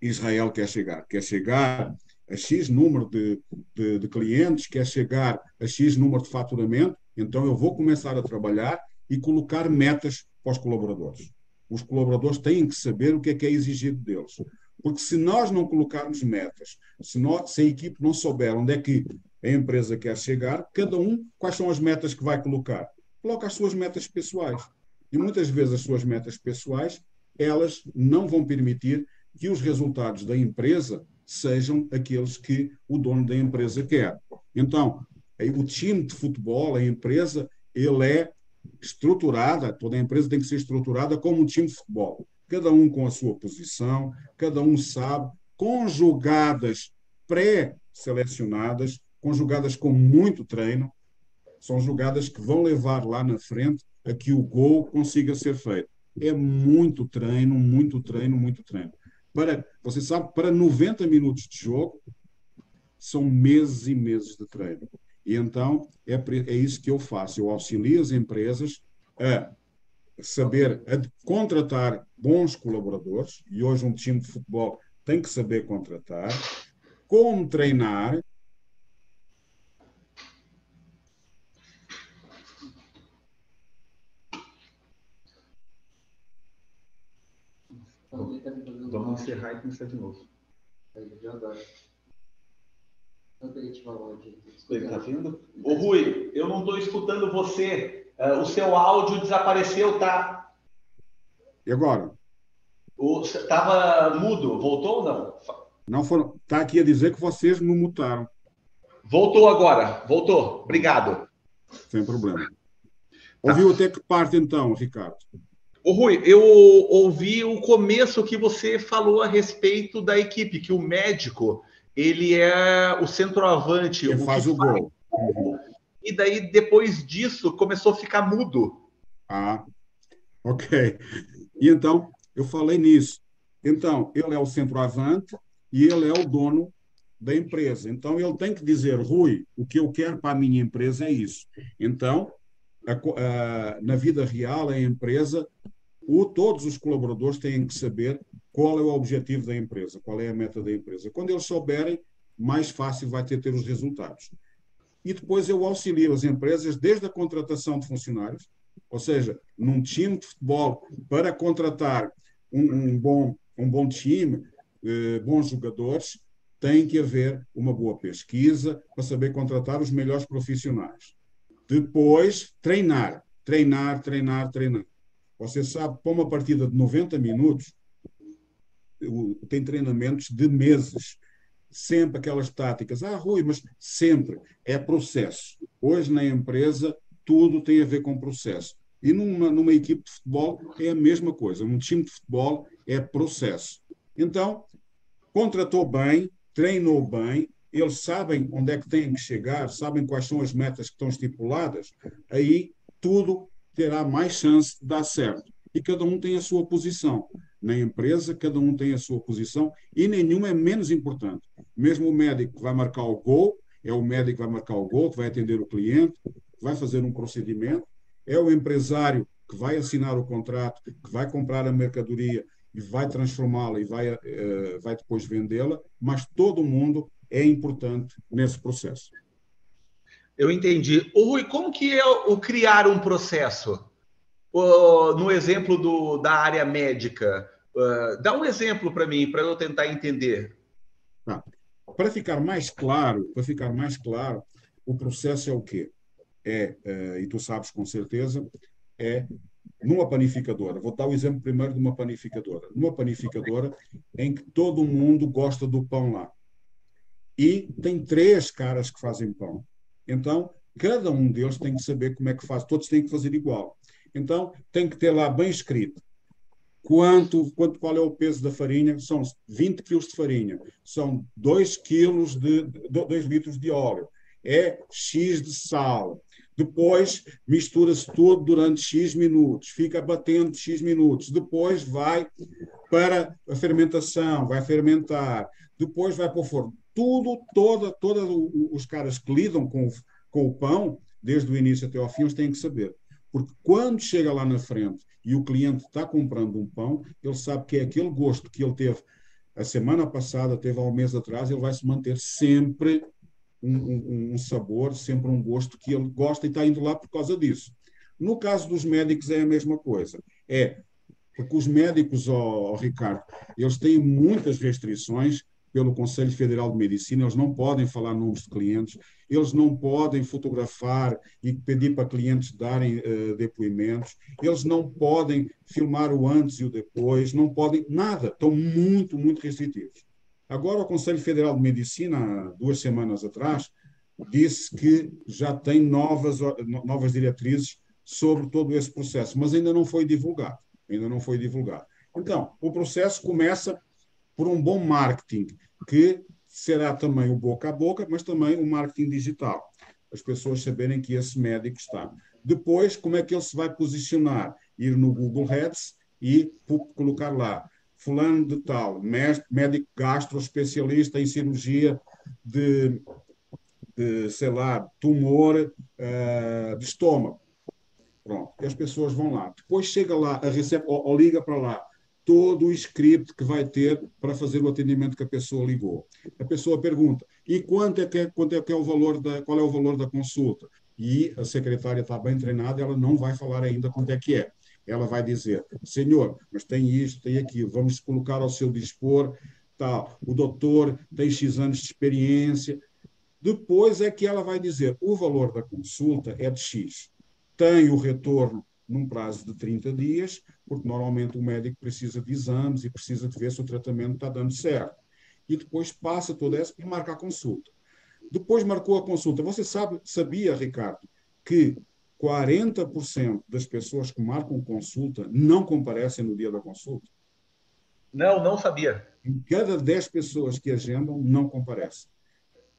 Israel quer chegar? Quer chegar a X número de, de, de clientes, quer chegar a X número de faturamento, então eu vou começar a trabalhar e colocar metas para os colaboradores. Os colaboradores têm que saber o que é que é exigido deles. Porque se nós não colocarmos metas, se, nós, se a equipe não souber onde é que a empresa quer chegar, cada um, quais são as metas que vai colocar? Coloca as suas metas pessoais. E muitas vezes as suas metas pessoais, elas não vão permitir que os resultados da empresa sejam aqueles que o dono da empresa quer. Então, o time de futebol, a empresa, ele é estruturada, toda empresa tem que ser estruturada como um time de futebol. Cada um com a sua posição, cada um sabe, conjugadas pré-selecionadas, conjugadas com muito treino, são jogadas que vão levar lá na frente a que o gol consiga ser feito. É muito treino, muito treino, muito treino. Para, você sabe, para 90 minutos de jogo, são meses e meses de treino. E então é, é isso que eu faço. Eu auxilio as empresas a saber a contratar bons colaboradores, e hoje um time de futebol tem que saber contratar, como treinar. Vamos encerrar e começar de novo. Adoro. Ele está vindo? Ô Rui, eu não estou escutando você. Uh, o seu áudio desapareceu, tá? E agora? Estava mudo. Voltou ou não? Não foram. Está aqui a dizer que vocês me mutaram. Voltou agora. Voltou. Obrigado. Sem problema. Ouviu até que parte então, Ricardo? Ô Rui, eu ouvi o começo que você falou a respeito da equipe, que o médico ele é o centroavante. Ele o faz o gol. E daí, depois disso, começou a ficar mudo. Ah, ok. E então, eu falei nisso. Então, ele é o centroavante e ele é o dono da empresa. Então, ele tem que dizer, Rui, o que eu quero para a minha empresa é isso. Então, a, a, na vida real, a empresa, o, todos os colaboradores têm que saber qual é o objetivo da empresa, qual é a meta da empresa. Quando eles souberem, mais fácil vai ter ter os resultados. E depois eu auxilio as empresas desde a contratação de funcionários, ou seja, num time de futebol, para contratar um, um bom, um bom time, eh, bons jogadores, tem que haver uma boa pesquisa para saber contratar os melhores profissionais. Depois, treinar, treinar, treinar, treinar. Você sabe, para uma partida de 90 minutos, tem treinamentos de meses. Sempre aquelas táticas. Ah, Rui, mas sempre. É processo. Hoje, na empresa, tudo tem a ver com processo. E numa, numa equipe de futebol é a mesma coisa. Um time de futebol é processo. Então, contratou bem, treinou bem, eles sabem onde é que têm que chegar, sabem quais são as metas que estão estipuladas, aí tudo terá mais chance de dar certo. E cada um tem a sua posição na empresa, cada um tem a sua posição e nenhum é menos importante. Mesmo o médico que vai marcar o gol, é o médico que vai marcar o gol, que vai atender o cliente, que vai fazer um procedimento, é o empresário que vai assinar o contrato, que vai comprar a mercadoria e vai transformá-la e vai, uh, vai depois vendê-la, mas todo mundo é importante nesse processo. Eu entendi. O Rui, como que é o criar um processo? O, no exemplo do, da área médica, Uh, dá um exemplo para mim, para eu tentar entender. Tá. Para ficar mais claro, para ficar mais claro, o processo é o quê? É, uh, e tu sabes com certeza, é numa panificadora. Vou dar o exemplo primeiro de uma panificadora. Numa panificadora em que todo mundo gosta do pão lá. E tem três caras que fazem pão. Então, cada um deles tem que saber como é que faz, todos têm que fazer igual. Então, tem que ter lá bem escrito quanto, quanto qual é o peso da farinha, são 20 quilos de farinha, são 2 quilos de 2 litros de óleo, é X de sal. Depois mistura-se tudo durante X minutos, fica batendo X minutos. Depois vai para a fermentação, vai fermentar. Depois vai para o forno. Tudo, toda, todos os caras que lidam com, com o pão, desde o início até ao fim, eles têm que saber. Porque quando chega lá na frente e o cliente está comprando um pão, ele sabe que é aquele gosto que ele teve a semana passada, teve há um mês atrás, ele vai se manter sempre um, um, um, sabor, sempre um gosto que ele gosta e está indo lá por causa disso. No caso dos médicos é a mesma coisa. É porque os médicos, oh, Ricardo, eles têm muitas restrições pelo Conselho Federal de Medicina, eles não podem falar nomes de clientes, eles não podem fotografar e pedir para clientes darem uh, depoimentos, eles não podem filmar o antes e o depois, não podem nada, estão muito, muito restritivos. Agora, o Conselho Federal de Medicina, duas semanas atrás, disse que já tem novas, novas diretrizes sobre todo esse processo, mas ainda não foi divulgado. Ainda não foi divulgado. Então, o processo começa por um bom marketing, que será também o boca a boca, mas também o marketing digital. As pessoas saberem que esse médico está. Depois, como é que ele se vai posicionar? Ir no Google Ads e colocar lá fulano de tal, médico gastro especialista em cirurgia de, de sei lá, tumor uh, de estômago. Pronto, e as pessoas vão lá. Depois chega lá, a recebe, ou, ou liga para lá, todo o script que vai ter para fazer o atendimento que a pessoa ligou. A pessoa pergunta: e quanto é que é, quanto é, que é o valor da qual é o valor da consulta? E a secretária está bem treinada, ela não vai falar ainda quanto é que é. Ela vai dizer: senhor, mas tem isto, tem aquilo, vamos colocar ao seu dispor, tal. O doutor tem X anos de experiência. Depois é que ela vai dizer: o valor da consulta é de X. Tem o retorno num prazo de 30 dias, porque normalmente o médico precisa de exames e precisa de ver se o tratamento está dando certo. E depois passa toda essa e marca a consulta. Depois marcou a consulta. Você sabe, sabia, Ricardo, que 40% das pessoas que marcam consulta não comparecem no dia da consulta? Não, não sabia. Em cada 10 pessoas que agendam, não comparecem.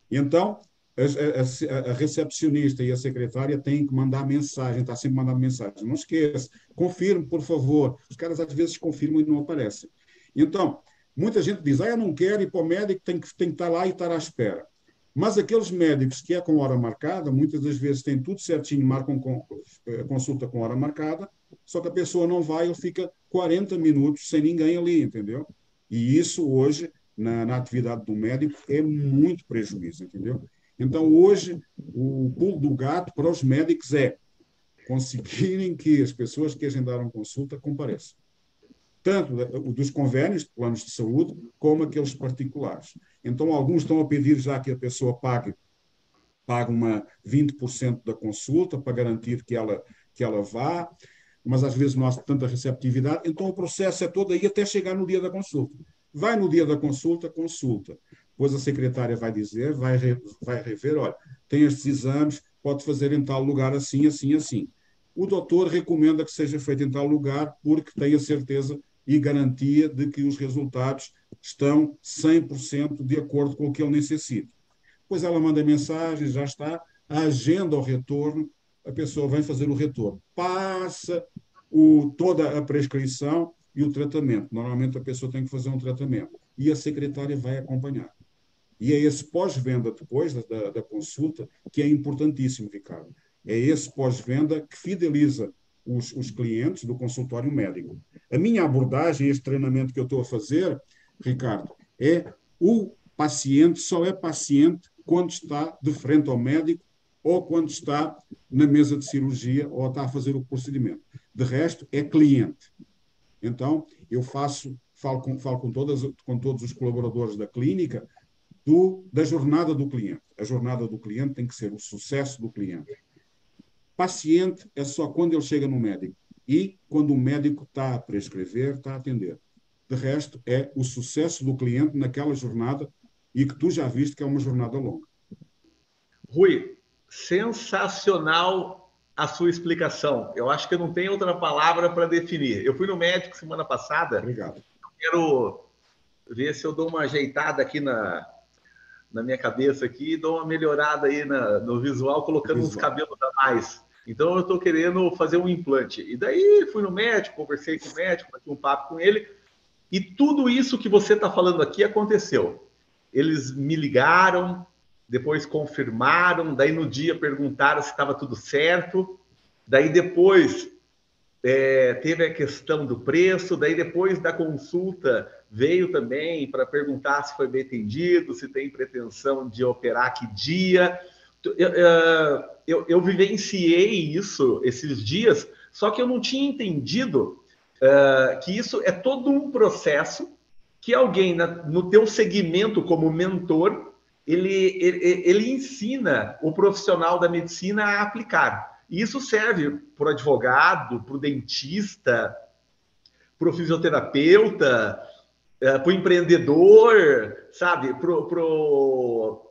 Então, a, a, a, recepcionista e a secretária têm que mandar mensagem, está sempre mandando mensagem. Não esqueça, confirme, por favor. Os caras às vezes confirmam e não aparecem. Então, muita gente diz, ah, eu não quero ir para o médico, tem que, tem que estar lá e estar à espera. Mas aqueles médicos que é com hora marcada, muitas das vezes têm tudo certinho, marcam com, eh, consulta com hora marcada, só que a pessoa não vai, ele fica 40 minutos sem ninguém ali, entendeu? E isso hoje, na, na atividade do médico, é muito prejuízo, entendeu? Então, hoje, o pulo do gato para os médicos é conseguirem que as pessoas que agendaram consulta compareçam. Tanto dos convênios, planos de saúde, como aqueles particulares. Então, alguns estão a pedir já que a pessoa pague, pague uma 20% da consulta para garantir que ela, que ela vá, mas às vezes não há tanta receptividade. Então, o processo é todo aí até chegar no dia da consulta. Vai no dia da consulta, consulta. Depois a secretária vai dizer, vai, re, vai rever, olha, tem estes exames, pode fazer em tal lugar assim, assim, assim. O doutor recomenda que seja feito em tal lugar porque tem a certeza e garantia de que os resultados estão 100% de acordo com o que ele necessita. Depois ela manda mensagem, já está, agenda o retorno, a pessoa vem fazer o retorno. Passa o, toda a prescrição e o tratamento. Normalmente a pessoa tem que fazer um tratamento e a secretária vai acompanhar. E é esse pós-venda depois da, da, consulta que é importantíssimo, Ricardo. É esse pós-venda que fideliza os, os clientes do consultório médico. A minha abordagem, este treinamento que eu estou a fazer, Ricardo, é o paciente só é paciente quando está de frente ao médico ou quando está na mesa de cirurgia ou está a fazer o procedimento. De resto, é cliente. Então, eu faço, falo com, falo com, todas, com todos os colaboradores da clínica do, da jornada do cliente. A jornada do cliente tem que ser o sucesso do cliente. Paciente é só quando ele chega no médico e quando o médico está a prescrever, está a atender. De resto, é o sucesso do cliente naquela jornada e que tu já viste que é uma jornada longa. Rui, Sensacional a sua explicação. Eu acho que não tem outra palavra para definir. Eu fui no médico semana passada. Obrigado. Quero ver se eu dou uma ajeitada aqui na, na minha cabeça aqui e dou uma melhorada aí na, no visual, colocando visual. uns cabelos a mais. Então eu estou querendo fazer um implante. E daí fui no médico, conversei com o médico, bati um papo com ele. E tudo isso que você está falando aqui aconteceu. Eles me ligaram, depois confirmaram, daí no dia perguntaram se estava tudo certo, daí depois é, teve a questão do preço, daí depois da consulta veio também para perguntar se foi bem atendido, se tem pretensão de operar que dia. Eu, eu, eu vivenciei isso esses dias, só que eu não tinha entendido uh, que isso é todo um processo que alguém na, no teu segmento como mentor ele, ele, ele ensina o profissional da medicina a aplicar. Isso serve para o advogado, para o dentista, para o fisioterapeuta, uh, para o empreendedor, sabe? Para o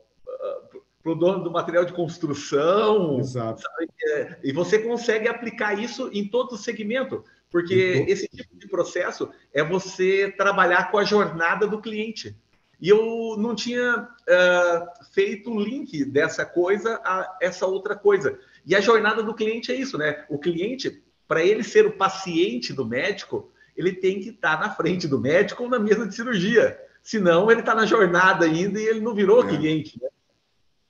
para o dono do material de construção. Exato. Sabe? E você consegue aplicar isso em todo o segmento. Porque uhum. esse tipo de processo é você trabalhar com a jornada do cliente. E eu não tinha uh, feito o link dessa coisa a essa outra coisa. E a jornada do cliente é isso, né? O cliente, para ele ser o paciente do médico, ele tem que estar tá na frente do médico ou na mesa de cirurgia. Senão, ele está na jornada ainda e ele não virou é. cliente. Né?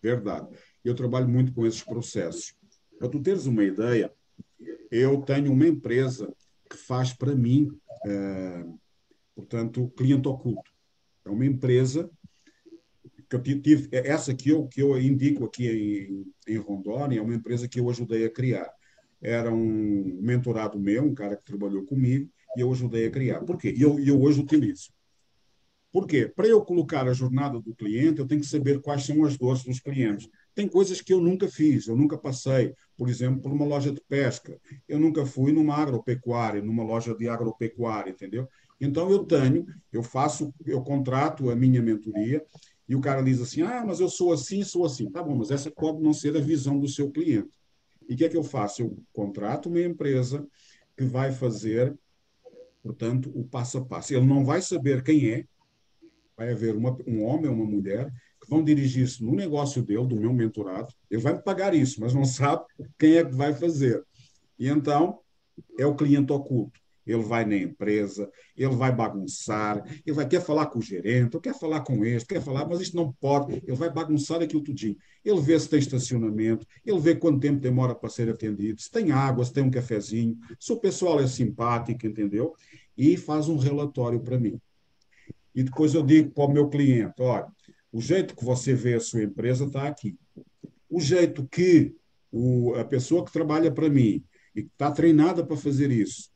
Verdade. Eu trabalho muito com esses processos. Para tu teres uma ideia, eu tenho uma empresa que faz para mim, é, portanto, cliente oculto. É uma empresa que eu tive, é essa que eu, que eu indico aqui em, em Rondônia, é uma empresa que eu ajudei a criar. Era um mentorado meu, um cara que trabalhou comigo, e eu ajudei a criar. Por quê? E eu, eu hoje utilizo. Por quê? Para eu colocar a jornada do cliente, eu tenho que saber quais são as dores dos clientes. Tem coisas que eu nunca fiz, eu nunca passei, por exemplo, por uma loja de pesca. Eu nunca fui numa agropecuária, numa loja de agropecuária, entendeu? Então eu tenho, eu faço, eu contrato a minha mentoria e o cara diz assim: "Ah, mas eu sou assim, sou assim". Tá bom, mas essa pode não ser a visão do seu cliente. E o que é que eu faço? Eu contrato uma empresa que vai fazer, portanto, o passo a passo. Ele não vai saber quem é, vai haver uma, um homem ou uma mulher que vão dirigir-se no negócio dele, do meu mentorado. Ele vai me pagar isso, mas não sabe quem é que vai fazer. E então é o cliente oculto. Ele vai na empresa, ele vai bagunçar, ele vai quer falar com o gerente, quer falar com este, quer falar, mas isto não pode. Ele vai bagunçar aquilo tudinho. Ele vê se tem estacionamento, ele vê quanto tempo demora para ser atendido, se tem água, se tem um cafezinho, se o pessoal é simpático, entendeu? E faz um relatório para mim. E depois eu digo para o meu cliente: olha, o jeito que você vê a sua empresa está aqui. O jeito que o, a pessoa que trabalha para mim e que está treinada para fazer isso,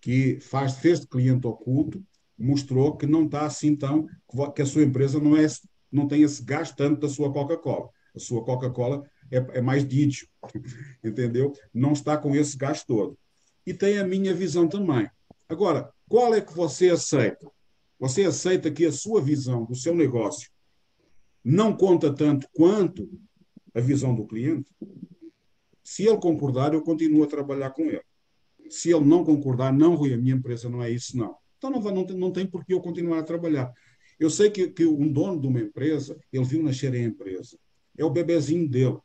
que faz, fez de cliente oculto, mostrou que não está assim tão, que a sua empresa não, é, não tem esse gasto tanto da sua Coca-Cola. A sua Coca-Cola é, é mais dídio, <laughs> entendeu? Não está com esse gasto todo. E tem a minha visão também. Agora, qual é que você aceita? Você aceita que a sua visão do seu negócio não conta tanto quanto a visão do cliente? Se ele concordar, eu continuo a trabalhar com ele. Se ele não concordar, não, Rui, a minha empresa não é isso, não. Então não, vai, não, tem, não tem por que eu continuar a trabalhar. Eu sei que, que um dono de uma empresa, ele viu nascer a empresa. É o bebezinho dele.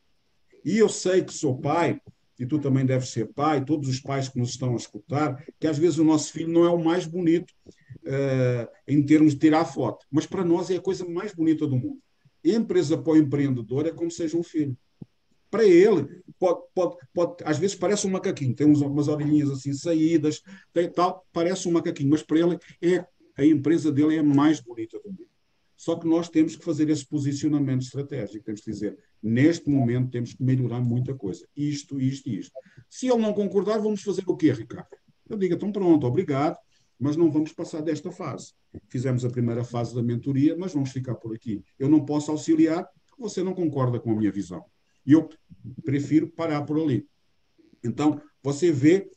E eu sei que sou pai, e tu também deves ser pai, todos os pais que nos estão a escutar, que às vezes o nosso filho não é o mais bonito uh, em termos de tirar foto, mas para nós é a coisa mais bonita do mundo. empresa para o empreendedor é como seja um filho. Para ele, pode, pode, pode, às vezes parece um macaquinho, tem umas orelhinhas assim saídas, tem, tal, parece um macaquinho, mas para ele é a empresa dele é a mais bonita do mundo. Só que nós temos que fazer esse posicionamento estratégico. Temos que dizer, neste momento temos que melhorar muita coisa. Isto, isto e isto. Se ele não concordar, vamos fazer o quê, Ricardo? Eu digo, então pronto, obrigado, mas não vamos passar desta fase. Fizemos a primeira fase da mentoria, mas vamos ficar por aqui. Eu não posso auxiliar você não concorda com a minha visão. E eu prefiro parar por ali. Então, você vê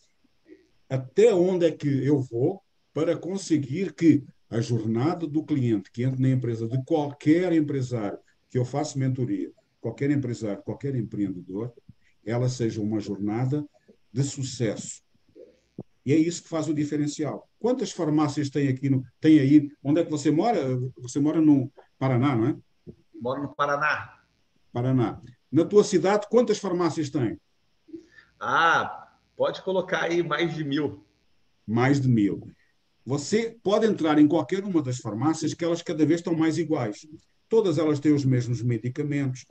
até onde é que eu vou para conseguir que a jornada do cliente que entra na empresa, de qualquer empresário que eu faço mentoria, qualquer empresário, qualquer empreendedor, ela seja uma jornada de sucesso. E é isso que faz o diferencial. Quantas farmácias tem aqui? No, tem aí? Onde é que você mora? Você mora no Paraná, não é? Moro no Paraná. Paraná. Na tua cidade, quantas farmácias tem? Ah, pode colocar aí mais de mil. Mais de mil. Você pode entrar em qualquer uma das farmácias que elas cada vez estão mais iguais. Todas elas têm os mesmos medicamentos.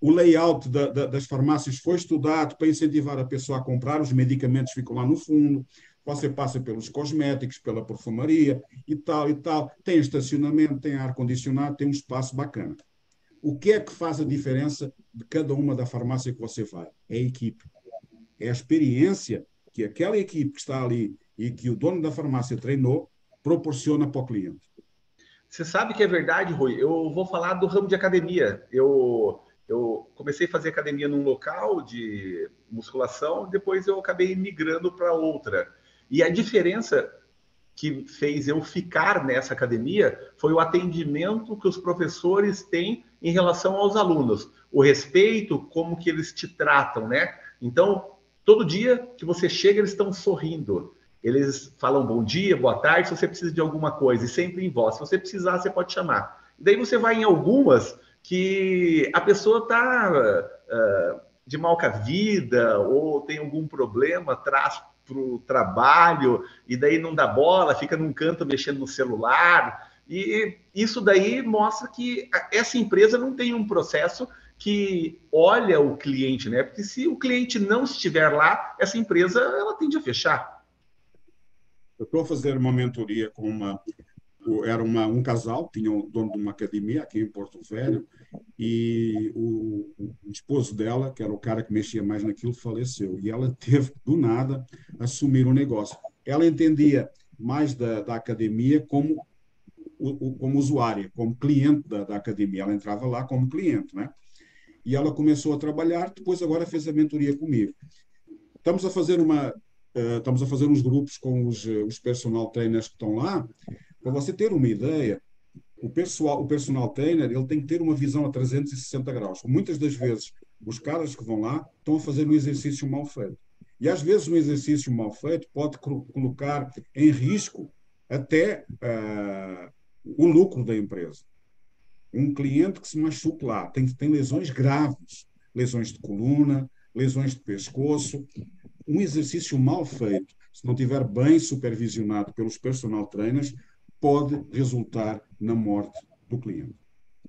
O layout da, da, das farmácias foi estudado para incentivar a pessoa a comprar, os medicamentos ficam lá no fundo. Você passa pelos cosméticos, pela perfumaria e tal e tal. Tem estacionamento, tem ar-condicionado, tem um espaço bacana. O que é que faz a diferença de cada uma da farmácia que você vai? É a equipe. É a experiência que aquela equipe que está ali e que o dono da farmácia treinou proporciona para o cliente. Você sabe que é verdade, Rui. Eu vou falar do ramo de academia. Eu, eu comecei a fazer academia num local de musculação, depois eu acabei migrando para outra. E a diferença que fez eu ficar nessa academia foi o atendimento que os professores têm em relação aos alunos, o respeito, como que eles te tratam, né? Então, todo dia que você chega, eles estão sorrindo. Eles falam bom dia, boa tarde, se você precisa de alguma coisa, e sempre em voz. Se você precisar, você pode chamar. Daí você vai em algumas que a pessoa está uh, ah, de mal com a vida, ou tem algum problema, traz para o trabalho, e daí não dá bola, fica num canto mexendo no celular. E isso daí mostra que essa empresa não tem um processo que olha o cliente, né? Porque se o cliente não estiver lá, essa empresa ela tende a fechar. Eu estou fazer uma mentoria com uma. Era uma, um casal, tinha o dono de uma academia aqui em Porto Velho, e o, o, esposo dela, que era o cara que mexia mais naquilo, faleceu. E ela teve, do nada, assumir o um negócio. Ela entendia mais da, da academia como, como usuária, como cliente da, da academia. Ela entrava lá como cliente, né? E ela começou a trabalhar, depois agora fez a mentoria comigo. Estamos a fazer uma, Uh, estamos a fazer uns grupos com os, os personal trainers que estão lá. Para você ter uma ideia, o, pessoal, o personal trainer ele tem que ter uma visão a 360 graus. Muitas das vezes, os caras que vão lá estão a fazer um exercício mal feito. E às vezes um exercício mal feito pode colocar em risco até uh, o lucro da empresa. Um cliente que se machuca lá tem, tem lesões graves, lesões de coluna, lesões de pescoço, um exercício mal feito, se não tiver bem supervisionado pelos personal trainers, pode resultar na morte do cliente.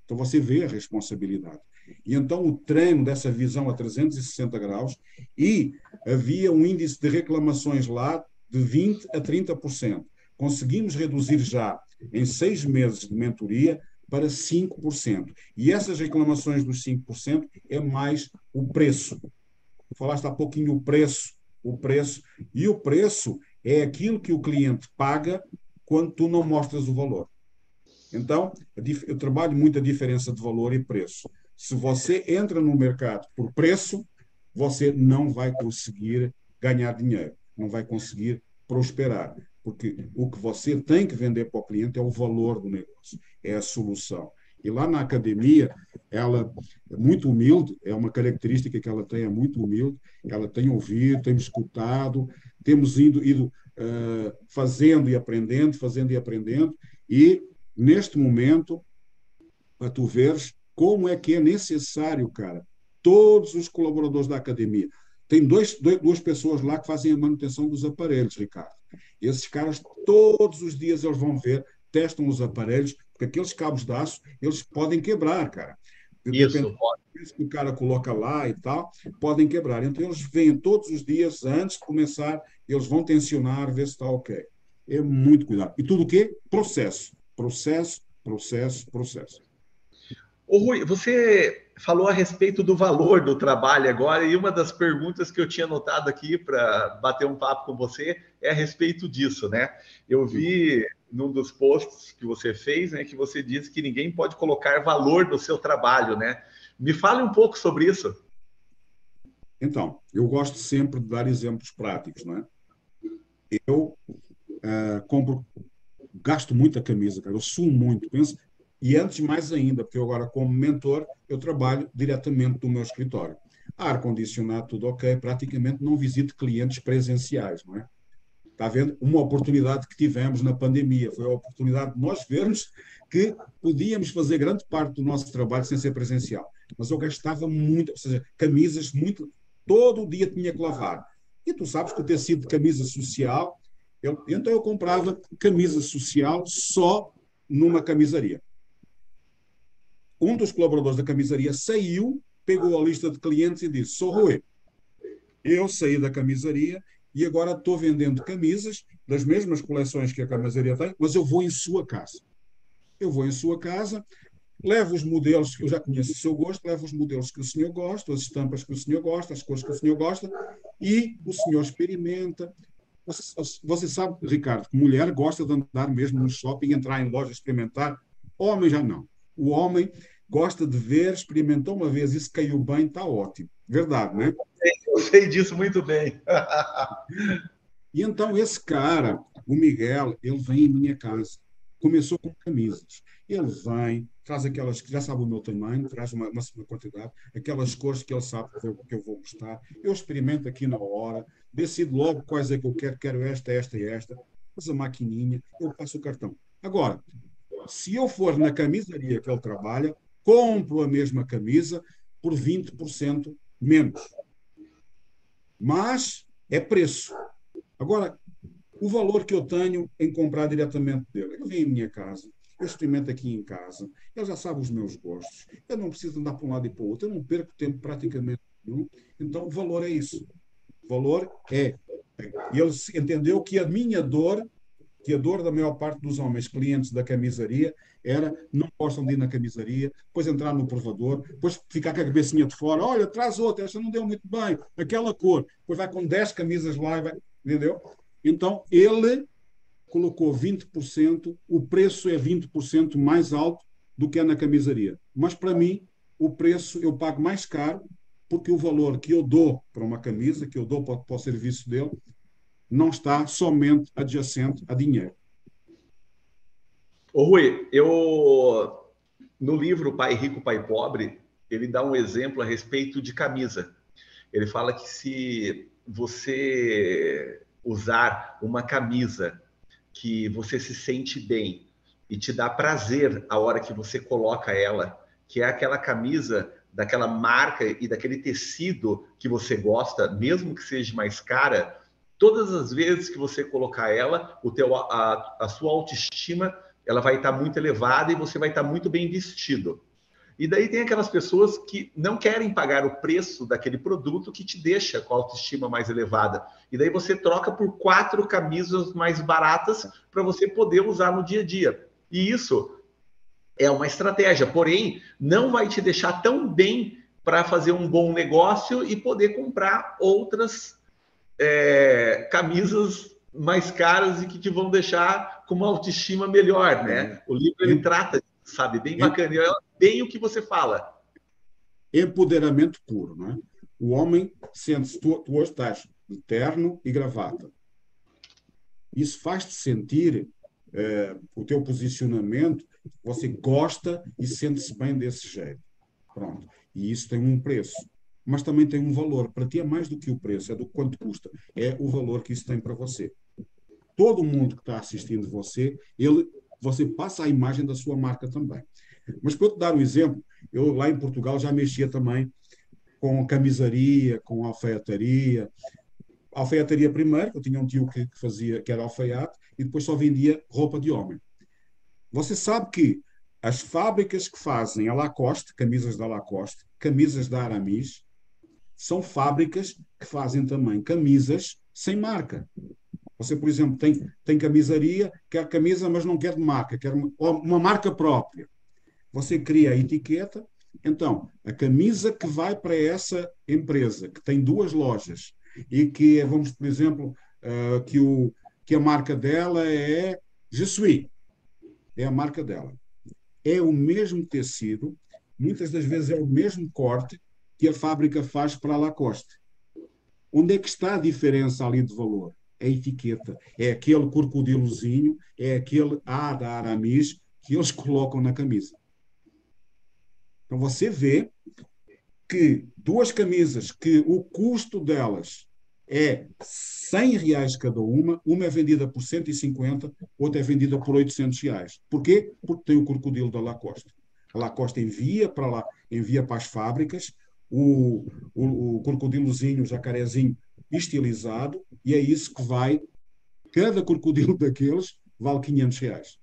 Então você vê a responsabilidade. E então o treino dessa visão a 360 graus e havia um índice de reclamações lá de 20 a 30%. Conseguimos reduzir já em seis meses de mentoria para 5%. E essas reclamações dos 5% é mais o preço. Falaste há pouquinho o preço o preço. E o preço é aquilo que o cliente paga quando tu não mostras o valor. Então, eu trabalho muito a diferença de valor e preço. Se você entra no mercado por preço, você não vai conseguir ganhar dinheiro, não vai conseguir prosperar, porque o que você tem que vender para o cliente é o valor do negócio, é a solução. E lá na academia, ela é muito humilde, é uma característica que ela tem, é muito humilde, ela tem ouvido, tem escutado, temos ido, ido uh, fazendo e aprendendo, fazendo e aprendendo, e neste momento, para tu veres como é que é necessário, cara, todos os colaboradores da academia. Tem dois, dois, duas pessoas lá que fazem a manutenção dos aparelhos, Ricardo. Esses caras, todos os dias, eles vão ver, testam os aparelhos, porque aqueles cabos de aço, eles podem quebrar, cara. Isso, Isso que o cara coloca lá e tal, podem quebrar. Então, eles vêm todos os dias, antes de começar, eles vão tensionar, ver se está ok. É muito cuidado. E tudo o quê? Processo. Processo, processo, processo. Ô, Rui, você falou a respeito do valor do trabalho agora, e uma das perguntas que eu tinha notado aqui para bater um papo com você é a respeito disso, né? Eu vi num dos posts que você fez, né, que você disse que ninguém pode colocar valor no seu trabalho, né? Me fale um pouco sobre isso. Então, eu gosto sempre de dar exemplos práticos, não é? Eu uh, compro, gasto muita camisa, cara. Eu suo muito. Penso, E antes, mais ainda, porque eu agora, como mentor, eu trabalho diretamente do meu escritório. Ar-condicionado, tudo ok, praticamente não visito clientes presenciais, não é? Está vendo? Uma oportunidade que tivemos na pandemia. Foi a oportunidade de nós vermos que podíamos fazer grande parte do nosso trabalho sem ser presencial. Mas eu gastava muito, ou seja, camisas muito. Todo o dia tinha que lavar. E tu sabes que o tecido de camisa social. Eu, então eu comprava camisa social só numa camisaria. Um dos colaboradores da camisaria saiu, pegou a lista de clientes e disse: Sou Rui. Eu saí da camisaria e agora estou vendendo camisas das mesmas coleções que a camisaria tem, mas eu vou em sua casa. Eu vou em sua casa, levo os modelos que eu já conheço o seu gosto, levo os modelos que o senhor gosta, as estampas que o senhor gosta, as cores que o senhor gosta, e o senhor experimenta. Você, sabe, Ricardo, que mulher gosta de andar mesmo no shopping, entrar em loja, experimentar. Homem já não. O homem gosta de ver, experimentou uma vez, isso caiu bem, está ótimo. Verdade, né? Eu sei disso muito bem. <laughs> e então esse cara, o Miguel, ele vem em minha casa. Começou com camisas. Ele vem, traz aquelas que já sabe o meu tamanho, traz uma, uma, uma quantidade, aquelas cores que ele sabe que eu, que eu vou gostar. Eu experimento aqui na hora, decido logo quais é que eu quero, quero esta, esta e esta. Faz a maquininha, eu passo o cartão. Agora, se eu for na camisaria que ele trabalha, compro a mesma camisa por 20% menos. Mas é preço. Agora, o valor que eu tenho em comprar diretamente dele. Ele vem em minha casa, eu experimento aqui em casa, ele já sabe os meus gostos, eu não preciso andar para um lado e para o outro, eu não perco tempo praticamente nenhum. Então, o valor é isso. O valor é. Ele entendeu que a minha dor que a dor da maior parte dos homens clientes da camisaria era não gostam de ir na camisaria, depois entrar no provador, depois ficar com a cabecinha de fora, olha, traz outra, esta não deu muito bem, aquela cor, depois vai com 10 camisas lá e vai, entendeu? Então, ele colocou 20%, o preço é 20% mais alto do que é na camisaria. Mas, para mim, o preço eu pago mais caro, porque o valor que eu dou para uma camisa, que eu dou para, para o serviço dele, não está somente adjacente a dinheiro. Ô Rui, eu no livro Pai Rico, Pai Pobre, ele dá um exemplo a respeito de camisa. Ele fala que se você usar uma camisa que você se sente bem e te dá prazer a hora que você coloca ela, que é aquela camisa daquela marca e daquele tecido que você gosta, mesmo que seja mais cara, todas as vezes que você colocar ela, o teu, a, a sua autoestima ela vai estar muito elevada e você vai estar muito bem vestido. E daí tem aquelas pessoas que não querem pagar o preço daquele produto que te deixa com a autoestima mais elevada. E daí você troca por quatro camisas mais baratas para você poder usar no dia a dia. E isso é uma estratégia, porém, não vai te deixar tão bem para fazer um bom negócio e poder comprar outras é, camisas mais caras e que te vão deixar com uma autoestima melhor, né? O livro ele trata, sabe, bem bacana, é bem o que você fala. Empoderamento puro, né? O homem sente tu, tu hoje estás de terno e gravata. Isso faz-te sentir é, o teu posicionamento, você gosta e sente-se bem desse jeito. Pronto. E isso tem um preço mas também tem um valor. Para ti é mais do que o preço, é do quanto custa. É o valor que isso tem para você. Todo mundo que está assistindo você, ele, você passa a imagem da sua marca também. Mas para eu te dar um exemplo, eu lá em Portugal já mexia também com camisaria, com alfaiataria. Alfaiataria primeiro, eu tinha um tio que fazia, que era alfaiate, e depois só vendia roupa de homem. Você sabe que as fábricas que fazem a Lacoste, camisas da Lacoste, camisas da Aramis, são fábricas que fazem também camisas sem marca. Você, por exemplo, tem, tem camisaria, quer camisa, mas não quer de marca, quer uma, uma marca própria. Você cria a etiqueta, então, a camisa que vai para essa empresa, que tem duas lojas, e que, vamos, por exemplo, uh, que, o, que a marca dela é Je suis, é a marca dela. É o mesmo tecido, muitas das vezes é o mesmo corte, que a fábrica faz para a Lacoste. Onde é que está a diferença ali de valor? É a etiqueta. É aquele crocodilozinho, é aquele A da Aramis, que eles colocam na camisa. Então você vê que duas camisas que o custo delas é 100 reais cada uma, uma é vendida por 150, outra é vendida por 800 reais. Por quê? Porque tem o crocodilo da Lacoste. A Lacoste envia para lá, envia para as fábricas o, o, o crocodilozinho, o jacarezinho estilizado, e é isso que vai, cada crocodilo <laughs> daqueles vale 500 reais.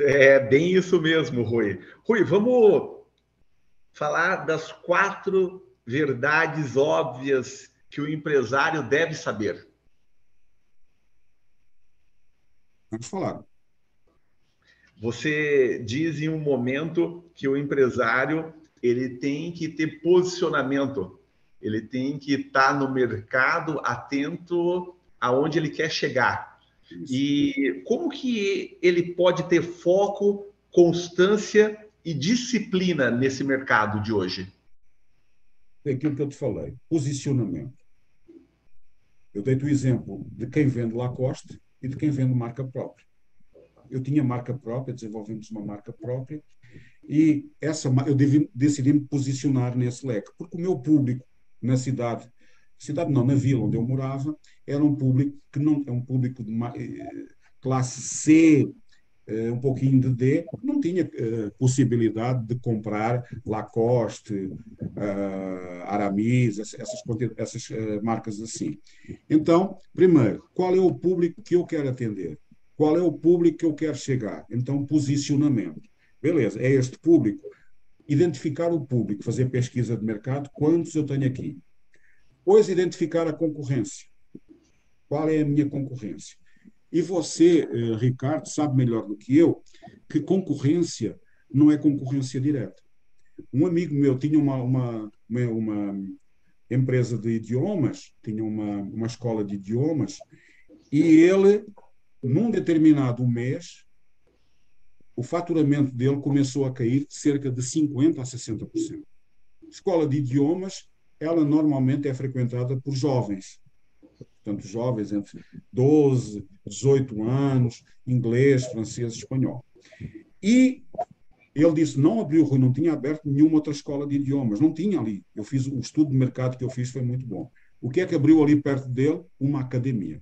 É bem isso mesmo, Rui. Rui, vamos falar das quatro verdades óbvias que o empresário deve saber? Vamos falar. Você diz em um momento que o empresário ele tem que ter posicionamento, ele tem que estar no mercado atento aonde ele quer chegar. Isso. E como que ele pode ter foco, constância e disciplina nesse mercado de hoje? É aquilo que eu te falei, posicionamento. Eu dei-te o exemplo de quem vende Lacoste e de quem vende marca própria. Eu tinha marca própria, desenvolvemos uma marca própria e essa eu decidi me posicionar nesse leque, porque o meu público na cidade, cidade não, na vila onde eu morava, era um público que não é um público de eh, classe C, uh, um pouquinho de D, não tinha uh, possibilidade de comprar Lacoste, uh, Aramis, essas, essas marcas assim. Então, primeiro, qual é o público que eu quero atender? Qual é o público que eu quero chegar? Então, posicionamento. Beleza, é este público. Identificar o público, fazer pesquisa de mercado, quantos eu tenho aqui? Depois, identificar a concorrência. Qual é a minha concorrência? E você, eh, Ricardo, sabe melhor do que eu que concorrência não é concorrência direta. Um amigo meu tinha uma, uma, uma empresa de idiomas, tinha uma, uma escola de idiomas, e ele, num determinado mês, o faturamento dele começou a cair cerca de 50% a 60%. Escola de idiomas, ela normalmente é frequentada por jovens, portanto, jovens entre 12, 18 anos, inglês, francês, espanhol. E ele disse, não abriu, não tinha aberto nenhuma outra escola de idiomas, não tinha ali. Eu fiz o estudo de mercado que eu fiz foi muito bom. O que é que abriu ali perto dele? Uma academia.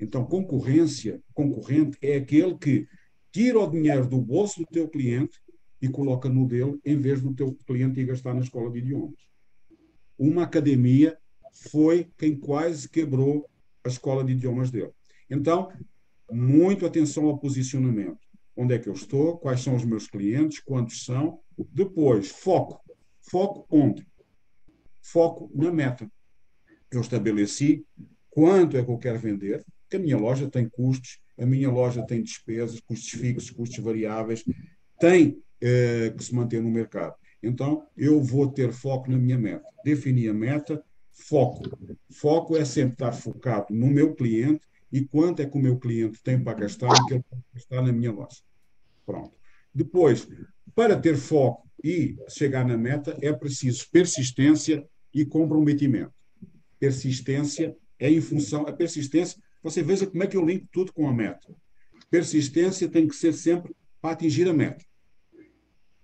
Então, concorrência, concorrente é aquele que tira o dinheiro do bolso do teu cliente e coloca no dele, em vez do teu cliente ir gastar na escola de idiomas. Uma academia foi quem quase quebrou a escola de idiomas dele. Então, muito atenção ao posicionamento. Onde é que eu estou? Quais são os meus clientes? Quantos são? Depois, foco. Foco onde? Foco na meta. Eu estabeleci quanto é que eu quero vender, que a minha loja tem custos, a minha loja tem despesas, custos fixos, custos variáveis, tem eh, que se manter no mercado. Então, eu vou ter foco na minha meta. Defini a meta, foco. Foco é sempre estar focado no meu cliente e quanto é que o meu cliente tem para gastar e que ele pode gastar na minha loja. Pronto. Depois, para ter foco e chegar na meta, é preciso persistência e comprometimento. Persistência é em função. A persistência, você veja como é que eu linko tudo com a meta. Persistência tem que ser sempre para atingir a meta.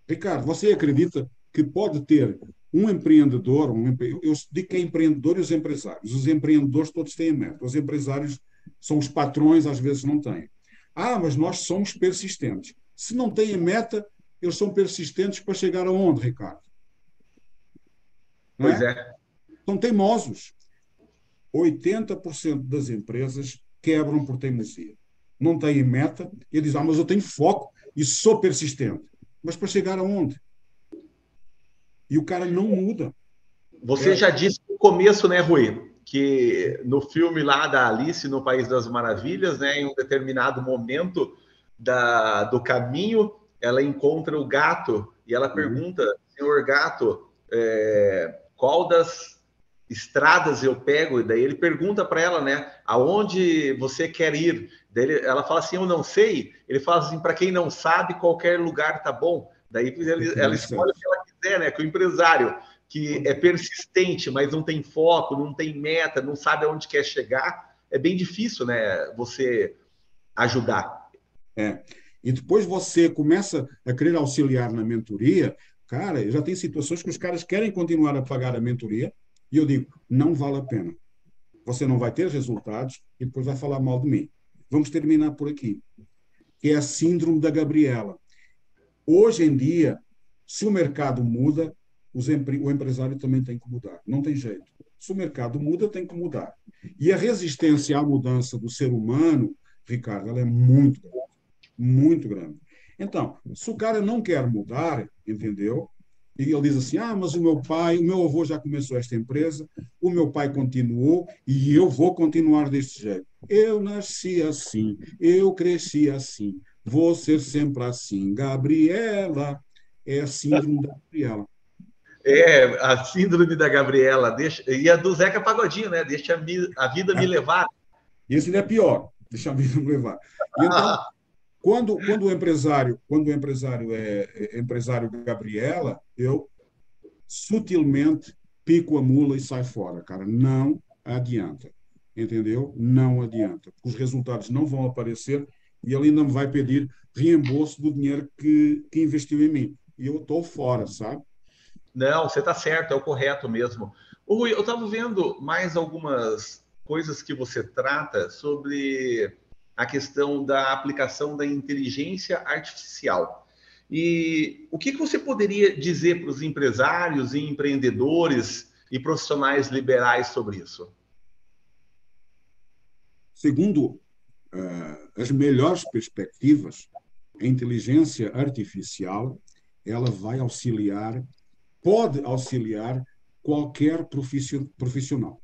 Ricardo, você acredita que pode ter um empreendedor, um empre... eu digo que é empreendedor e os empresários. Os empreendedores todos têm meta. Os empresários são os patrões, às vezes não têm. Ah, mas nós somos persistentes. Se não têm meta, eles são persistentes para chegar aonde, Ricardo? Não pois é? é. São teimosos. 80% das empresas quebram por teimosia. Não têm meta e dizem, ah, mas eu tenho foco e sou persistente. Mas para chegar aonde? E o cara não muda. Você é. já disse no começo, né, Rui, que no filme lá da Alice no País das Maravilhas, né, em um determinado momento da, do caminho, ela encontra o gato e ela uhum. pergunta, senhor gato, é, qual das estradas eu pego? E daí ele pergunta para ela, né, aonde você quer ir? Daí ela fala assim, eu não sei. Ele fala assim, para quem não sabe, qualquer lugar tá bom. Daí ele, ela escolhe o que ela quiser, né? Que o empresário que é persistente, mas não tem foco, não tem meta, não sabe aonde quer chegar, é bem difícil, né? Você ajudar. É. E depois você começa a querer auxiliar na mentoria, cara, já tenho situações que os caras querem continuar a pagar a mentoria e eu digo, não vale a pena. Você não vai ter resultados e depois vai falar mal de mim. Vamos terminar por aqui. É a síndrome da Gabriela. Hoje em dia, se o mercado muda, o empresário também tem que mudar. Não tem jeito. Se o mercado muda, tem que mudar. E a resistência à mudança do ser humano, Ricardo, ela é muito grande. Muito grande. Então, se o cara não quer mudar, entendeu? E ele diz assim: ah, mas o meu pai, o meu avô já começou esta empresa, o meu pai continuou e eu vou continuar deste jeito. Eu nasci assim, eu cresci assim, vou ser sempre assim. Gabriela é a síndrome da Gabriela. É, a síndrome da Gabriela. Deixa, e a do Zeca Pagodinho, né? Deixa a, a vida me é. levar. Esse ainda é pior. Deixa a vida me levar. E então, <laughs> quando, quando o empresário, quando o empresário é, é empresário Gabriela, eu sutilmente pico a mula e sai fora, cara. Não adianta. Entendeu? Não adianta. Os resultados não vão aparecer e ele ainda me vai pedir reembolso do dinheiro que, que investiu em mim. E eu estou fora, sabe? Não, você está certo, é o correto mesmo. Rui, eu estava vendo mais algumas coisas que você trata sobre a questão da aplicação da inteligência artificial. E o que, você poderia dizer para os empresários e empreendedores e profissionais liberais sobre isso? Segundo uh, as melhores perspectivas, a inteligência artificial ela vai auxiliar pode auxiliar qualquer profissional,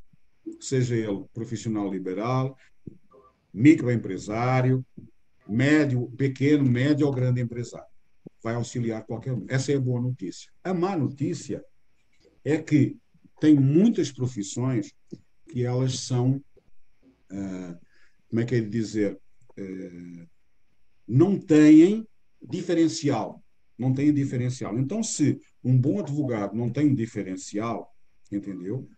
seja ele profissional liberal, microempresário, médio, pequeno, médio ou grande empresário. Vai auxiliar qualquer um. Essa é a boa notícia. A má notícia é que tem muitas profissões que elas são, uh, como é que é de dizer, uh, não têm diferencial. Não têm diferencial. Então, se um bom advogado não tem diferencial, entendeu?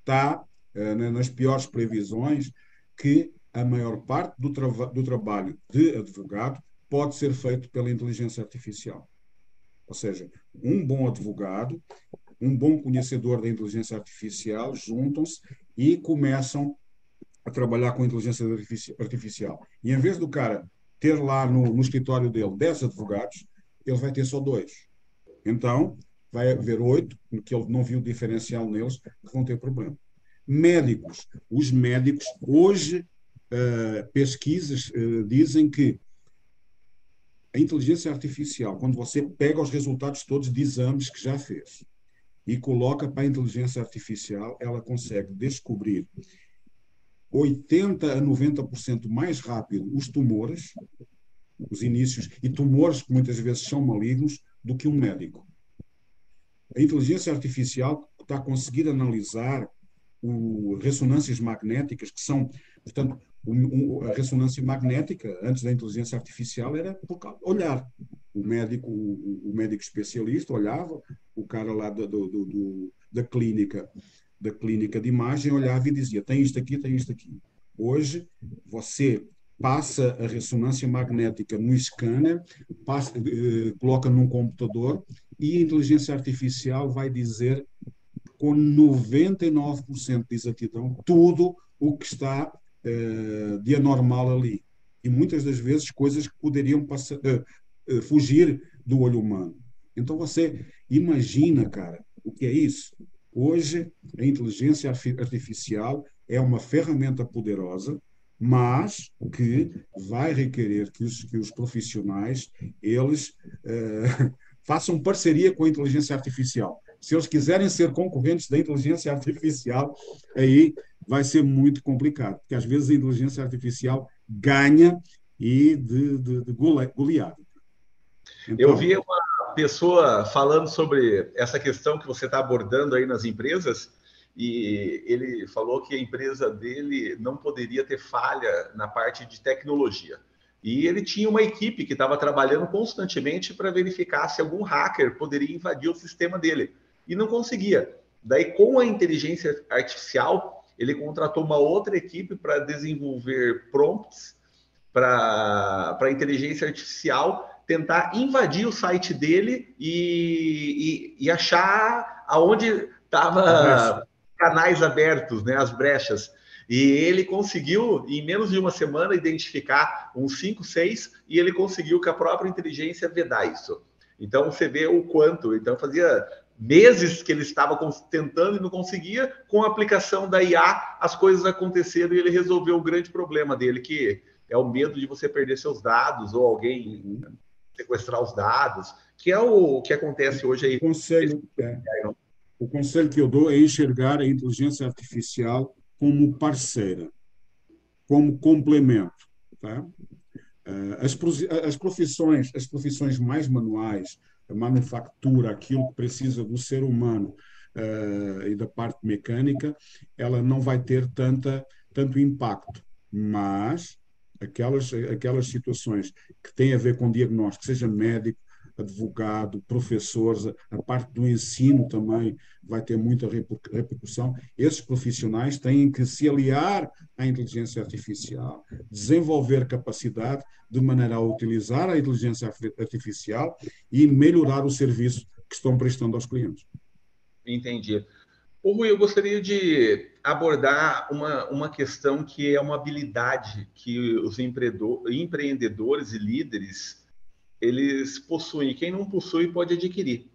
Está eh, nas piores previsões que a maior parte do, tra do trabalho de advogado pode ser feito pela inteligência artificial. Ou seja, um bom advogado, um bom conhecedor da inteligência artificial juntam-se e começam a trabalhar com inteligência artificial. E em vez do cara ter lá no, no escritório dele 10 advogados, ele vai ter só dois. Então, vai haver oito, que ele não viu diferencial neles, que vão ter problema. Médicos. Os médicos, hoje, uh, pesquisas uh, dizem que a inteligência artificial, quando você pega os resultados todos de exames que já fez e coloca para a inteligência artificial, ela consegue descobrir 80 a 90% mais rápido os tumores, os inícios, e tumores que muitas vezes são malignos, do que um médico. A inteligência artificial está a conseguir analisar o, ressonâncias magnéticas, que são, portanto, a ressonância magnética, antes da inteligência artificial, era olhar. O médico, o médico especialista olhava, o cara lá do, do, do, da clínica da clínica de imagem olhava e dizia: tem isto aqui, tem isto aqui. Hoje, você passa a ressonância magnética no scanner, passa, eh, coloca num computador e a inteligência artificial vai dizer com 99% de exatidão tudo o que está eh, de anormal ali. E muitas das vezes coisas que poderiam passar, eh, eh fugir do olho humano. Então você imagina, cara, o que é isso? Hoje, a inteligência artificial é uma ferramenta poderosa mas que vai requerer que os, que os profissionais eles <laughs> façam parceria com a inteligência artificial. Se eles quiserem ser concorrentes da inteligência artificial, aí vai ser muito complicado, porque às vezes a inteligência artificial ganha e de, de, de goleada. Então, Eu vi uma pessoa falando sobre essa questão que você está abordando aí nas empresas, e ele falou que a empresa dele não poderia ter falha na parte de tecnologia. E ele tinha uma equipe que estava trabalhando constantemente para verificar se algum hacker poderia invadir o sistema dele. E não conseguia. Daí, com a inteligência artificial, ele contratou uma outra equipe para desenvolver prompts para a inteligência artificial tentar invadir o site dele e, e, e achar aonde estava canais abertos, né, as brechas. E ele conseguiu, em menos de uma semana, identificar uns 5, 6, e ele conseguiu com a própria inteligência vedar isso. Então, você vê o quanto. Então, fazia meses que ele estava tentando e não conseguia. Com a aplicação da IA, as coisas aconteceram e ele resolveu o grande problema dele, que é o medo de você perder seus dados ou alguém sequestrar os dados, que é o que acontece hoje aí. O conselho, é, o conselho que eu dou é enxergar a inteligência artificial como parceira, como complemento. Tá? Eh, as, as profissões, as profissões mais manuais, manufatura, aquilo que precisa do ser humano uh, e da parte mecânica, ela não vai ter tanta, tanto impacto. Mas aquelas, aquelas situações que têm a ver com diagnóstico, seja médico, advogado, professores, a parte do ensino também vai ter muita repercussão. Esses profissionais têm que se aliar à inteligência artificial, desenvolver capacidade de maneira a utilizar a inteligência artificial e melhorar o serviço que estão prestando aos clientes. Entendi. Ô Rui, eu gostaria de abordar uma, uma questão que é uma habilidade que os empreendedores e líderes eles possuem. Quem não possui pode adquirir.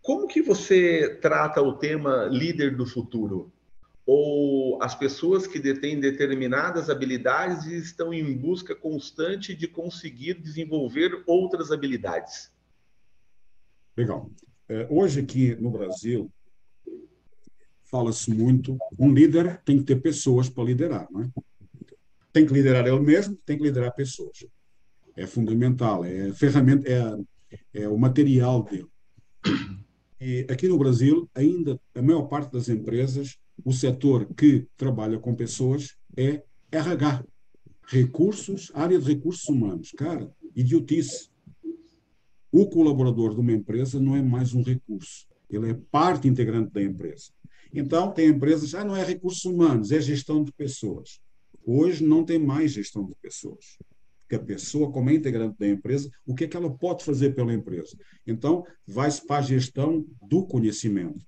Como que você trata o tema líder do futuro? Ou as pessoas que detêm determinadas habilidades e estão em busca constante de conseguir desenvolver outras habilidades? Legal. É, hoje aqui no Brasil, fala-se muito, um líder tem que ter pessoas para liderar, não é? Tem que liderar ele mesmo, tem que liderar pessoas. É fundamental, é ferramenta, é, é o material dele. E aqui no Brasil, ainda a maior parte das empresas, o setor que trabalha com pessoas é RH, recursos, área de recursos humanos. Cara, idiotice. O colaborador de uma empresa não é mais um recurso, ele é parte integrante da empresa. Então, tem empresas, ah, não é recursos humanos, é gestão de pessoas. Hoje não tem mais gestão de pessoas. Porque a pessoa, como é integrante da empresa, o que é que ela pode fazer pela empresa? Então, vai-se para a gestão do conhecimento.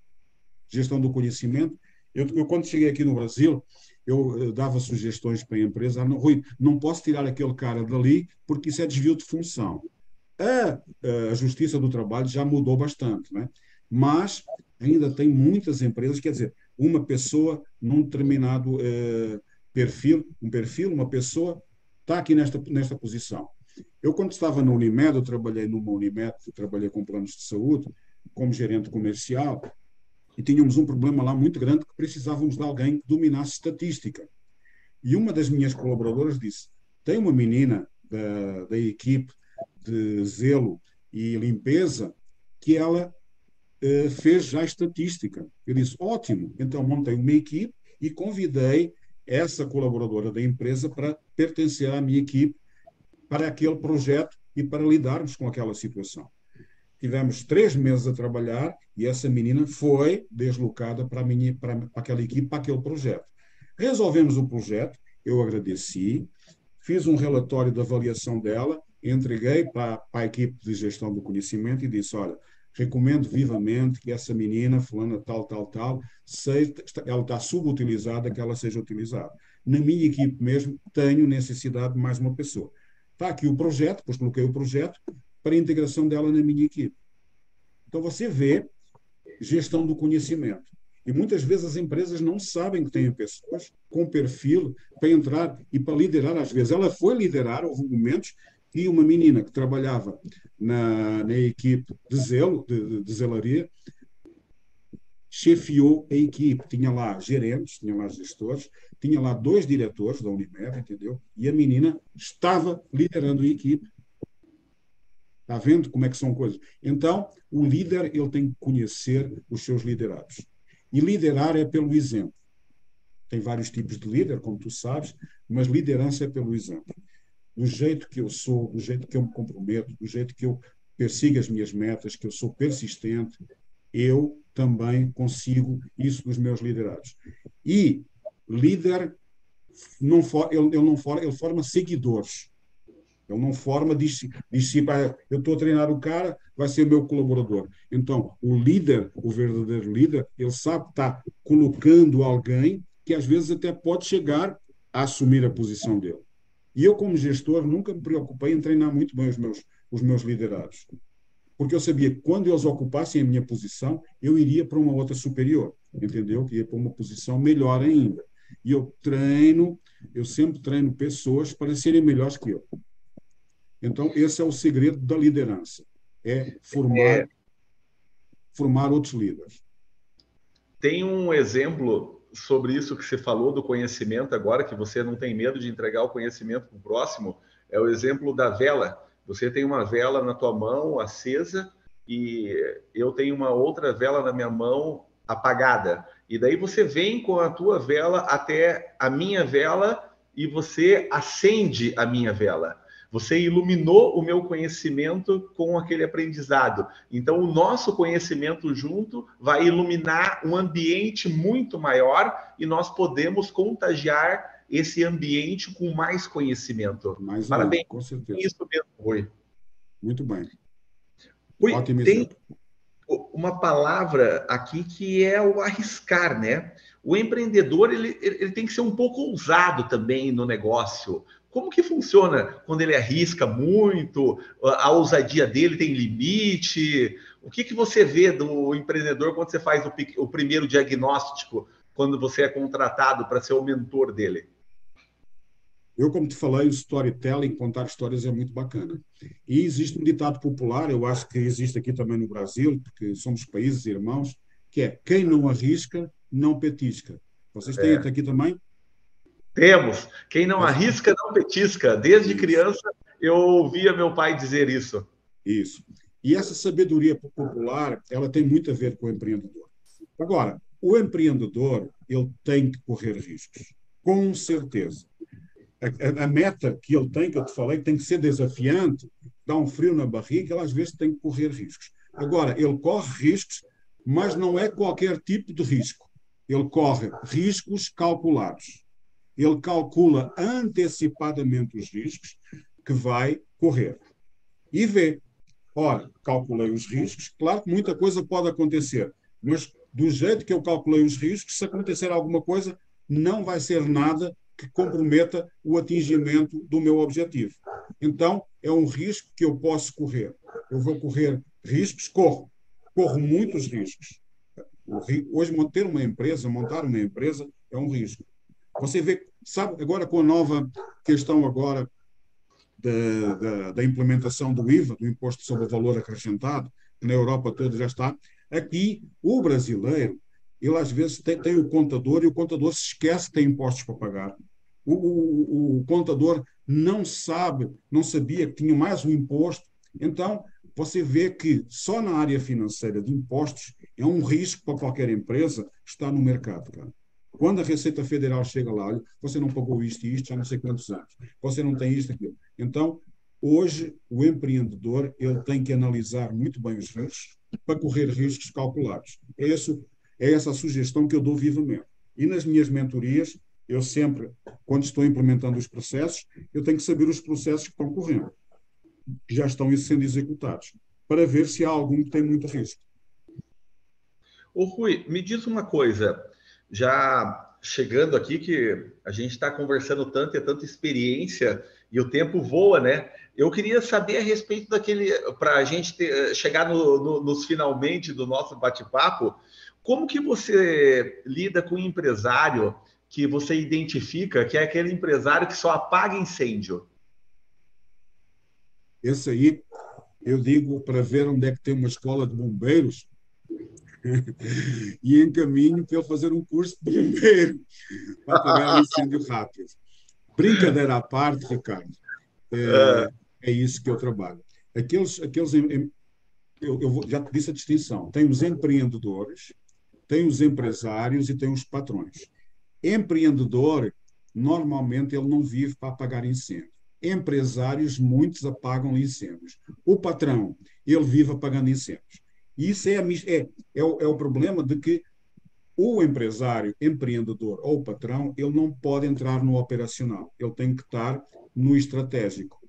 Gestão do conhecimento. Eu, eu quando cheguei aqui no Brasil, eu, eu dava sugestões para a empresa. Ah, não, Rui, não posso tirar aquele cara dali porque isso é desvio de função. A, a Justiça do Trabalho já mudou bastante, né? mas ainda tem muitas empresas, quer dizer, uma pessoa num determinado eh, perfil, um perfil, uma pessoa está aqui nesta, nesta posição. Eu, quando estava na Unimed, eu trabalhei numa Unimed, trabalhei com planos de saúde, como gerente comercial, e tínhamos um problema lá muito grande que precisávamos de alguém que dominasse estatística. E uma das minhas colaboradoras disse: tem uma menina da, da equipe de zelo e limpeza que ela eh, fez já estatística. Eu disse, ótimo, então montei uma equipe e convidei essa colaboradora da empresa para pertencer à minha equipe para aquele projeto e para lidarmos com aquela situação. Tivemos três meses a trabalhar e essa menina foi deslocada para, minha, para, aquela equipe, para aquele projeto. Resolvemos o projeto, eu agradeci, fiz um relatório de avaliação dela, entreguei para, para a equipe de gestão do conhecimento e disse: olha, recomendo vivamente que essa menina, fulana tal, tal, tal, seja, ela está subutilizada, que ela seja utilizada. Na minha equipe mesmo, tenho necessidade de mais uma pessoa. Está aqui o projeto, pois coloquei o projeto para a integração dela na minha equipe. Então você vê gestão do conhecimento. E muitas vezes as empresas não sabem que têm pessoas com perfil para entrar e para liderar às vezes. Ela foi liderar, houve momentos e uma menina que trabalhava na, na equipe de zelo, de, de zelaria, chefiou a equipe. Tinha lá gerentes, tinha lá gestores, tinha lá dois diretores da Unimed, entendeu? E a menina estava liderando a equipe. Está vendo como é que são coisas? Então, o líder ele tem que conhecer os seus liderados. E liderar é pelo exemplo. Tem vários tipos de líder, como tu sabes, mas liderança é pelo exemplo do jeito que eu sou, do jeito que eu me comprometo, do jeito que eu persigo as minhas metas, que eu sou persistente, eu também consigo isso dos meus liderados. E líder não for, ele, ele não for, ele forma seguidores. Ele não forma, diz, diz se eu estou a treinar o cara, vai ser meu colaborador. Então, o líder, o verdadeiro líder, ele sabe está colocando alguém que às vezes até pode chegar a assumir a posição dele. E eu, como gestor, nunca me preocupei em treinar muito bem os meus, os meus liderados. Porque eu sabia que quando eles ocupassem a minha posição, eu iria para uma outra superior. Entendeu? Que ia para uma posição melhor ainda. E eu treino, eu sempre treino pessoas para serem melhores que eu. Então, esse é o segredo da liderança, é formar, é... formar outros líderes. Tem um exemplo sobre isso que você falou do conhecimento agora, que você não tem medo de entregar o conhecimento para o próximo, é o exemplo da vela. Você tem uma vela na tua mão acesa e eu tenho uma outra vela na minha mão apagada. E daí você vem com a tua vela até a minha vela e você acende a minha vela. Você iluminou o meu conhecimento com aquele aprendizado. Então, o nosso conhecimento junto vai iluminar um ambiente muito maior e nós podemos contagiar esse ambiente com mais conhecimento. Mais Parabéns. Com certeza. Isso mesmo, Rui. Muito bem. Rui, Ótimo tem uma palavra aqui que é o arriscar, né? O empreendedor ele, ele tem que ser um pouco ousado também no negócio. Como que funciona quando ele arrisca muito? A ousadia dele tem limite? O que, que você vê do empreendedor quando você faz o, o primeiro diagnóstico, quando você é contratado para ser o mentor dele? Eu, como te falei, o storytelling, contar histórias é muito bacana. E existe um ditado popular, eu acho que existe aqui também no Brasil, porque somos países irmãos, que é quem não arrisca, não petisca. Vocês têm é. aqui também? Temos. Quem não arrisca, não petisca. Desde isso. criança eu ouvia meu pai dizer isso. Isso. E essa sabedoria popular, ela tem muito a ver com o empreendedor. Agora, o empreendedor, ele tem que correr riscos. Com certeza. A, a, meta que ele tem, que eu te falei, tem que ser desafiante, dá um frio na barriga, ele às vezes tem que correr riscos. Agora, ele corre riscos, mas não é qualquer tipo de risco. Ele corre riscos calculados ele calcula antecipadamente os riscos que vai correr. E vê. Ora, calculei os riscos, claro que muita coisa pode acontecer, mas do jeito que eu calculei os riscos, se acontecer alguma coisa, não vai ser nada que comprometa o atingimento do meu objetivo. Então, é um risco que eu posso correr. Eu vou correr riscos, corro. Corro muitos riscos. Hoje, manter uma empresa, montar uma empresa, é um risco. Você vê, sabe, agora com a nova questão agora da, da, da, implementação do IVA, do Imposto sobre o Valor Acrescentado, que na Europa toda já está, aqui o brasileiro, ele às vezes tem, tem o contador e o contador se esquece que tem impostos para pagar. O, o, o contador não sabe, não sabia que tinha mais um imposto. Então, você vê que só na área financeira de impostos é um risco para qualquer empresa estar no mercado. Cara. Quando a Receita Federal chega lá, olha, você não pagou isto e isto há não sei quantos anos, você não tem isto e aquilo. Então, hoje, o empreendedor ele tem que analisar muito bem os riscos para correr riscos calculados. É, isso, é essa a sugestão que eu dou vivamente. E nas minhas mentorias, eu sempre, quando estou implementando os processos, eu tenho que saber os processos que estão correndo, que já estão sendo executados, para ver se há algum que tem muito risco. Ô Rui, me diz uma coisa já chegando aqui, que a gente está conversando tanto, é tanta experiência e o tempo voa, né? Eu queria saber a respeito daquele, para a gente ter, chegar no, no, nos finalmente do nosso bate-papo, como que você lida com um empresário que você identifica que é aquele empresário que só apaga incêndio? Esse aí, eu digo para ver onde é que tem uma escola de bombeiros, <laughs> e encaminho para ele fazer um curso de bombeiro para apagar um incêndio rápido. Brincadeira à parte, Ricardo, é, é isso que eu trabalho. Aqueles, aqueles eu, eu já te disse a distinção. Tem os empreendedores, tem os empresários e tem os patrões. Empreendedor, normalmente, ele não vive para apagar incêndio. Empresários, muitos apagam incêndios. O patrão, ele vive apagando incêndios. E isso é, é, é, o, é o problema de que o empresário, empreendedor ou patrão, ele não pode entrar no operacional, ele tem que estar no estratégico.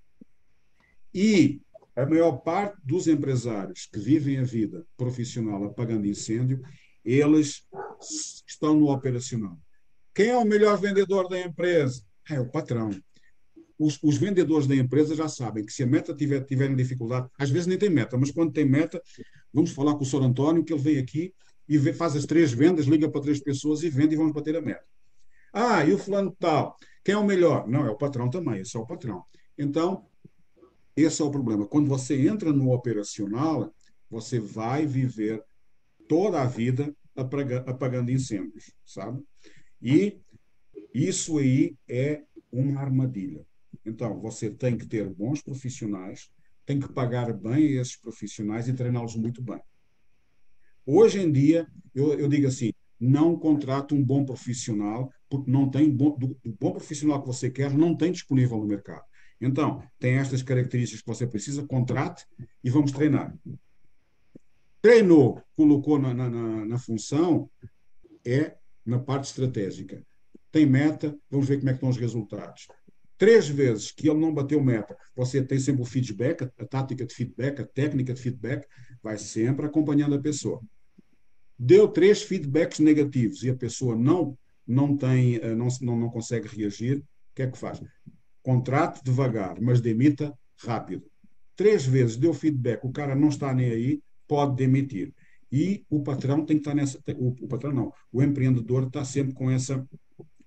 E a maior parte dos empresários que vivem a vida profissional apagando incêndio, eles estão no operacional. Quem é o melhor vendedor da empresa? É o patrão. Os, os, vendedores da empresa já sabem que se a meta tiver, tiver em dificuldade, às vezes nem tem meta, mas quando tem meta, vamos falar com o Sr. António, que ele vem aqui e vê, faz as três vendas, liga para três pessoas e vende e vamos bater a meta. Ah, e o fulano tal? Quem é o melhor? Não, é o patrão também, é o patrão. Então, esse é o problema. Quando você entra no operacional, você vai viver toda a vida apagando incêndios, sabe? E isso aí é uma armadilha. Então, você tem que ter bons profissionais, tem que pagar bem esses profissionais e treiná-los muito bem. Hoje em dia, eu, eu digo assim, não contrate um bom profissional, porque não tem bom, do, do bom profissional que você quer, não tem disponível no mercado. Então, tem estas características que você precisa, contrate e vamos treinar. Treinou, colocou na, na, na função, é na parte estratégica. Tem meta, vamos ver como é que estão os resultados. Três vezes que ele não bateu meta, você tem sempre o feedback, a tática de feedback, a técnica de feedback, vai sempre acompanhando a pessoa. Deu três feedbacks negativos e a pessoa não não tem, eh, não, não, não consegue reagir, o que é que faz? Contrate devagar, mas demita rápido. Três vezes deu feedback, o cara não está nem aí, pode demitir. E o patrão tem que estar nessa. O, o patrão não, o empreendedor está sempre com, essa,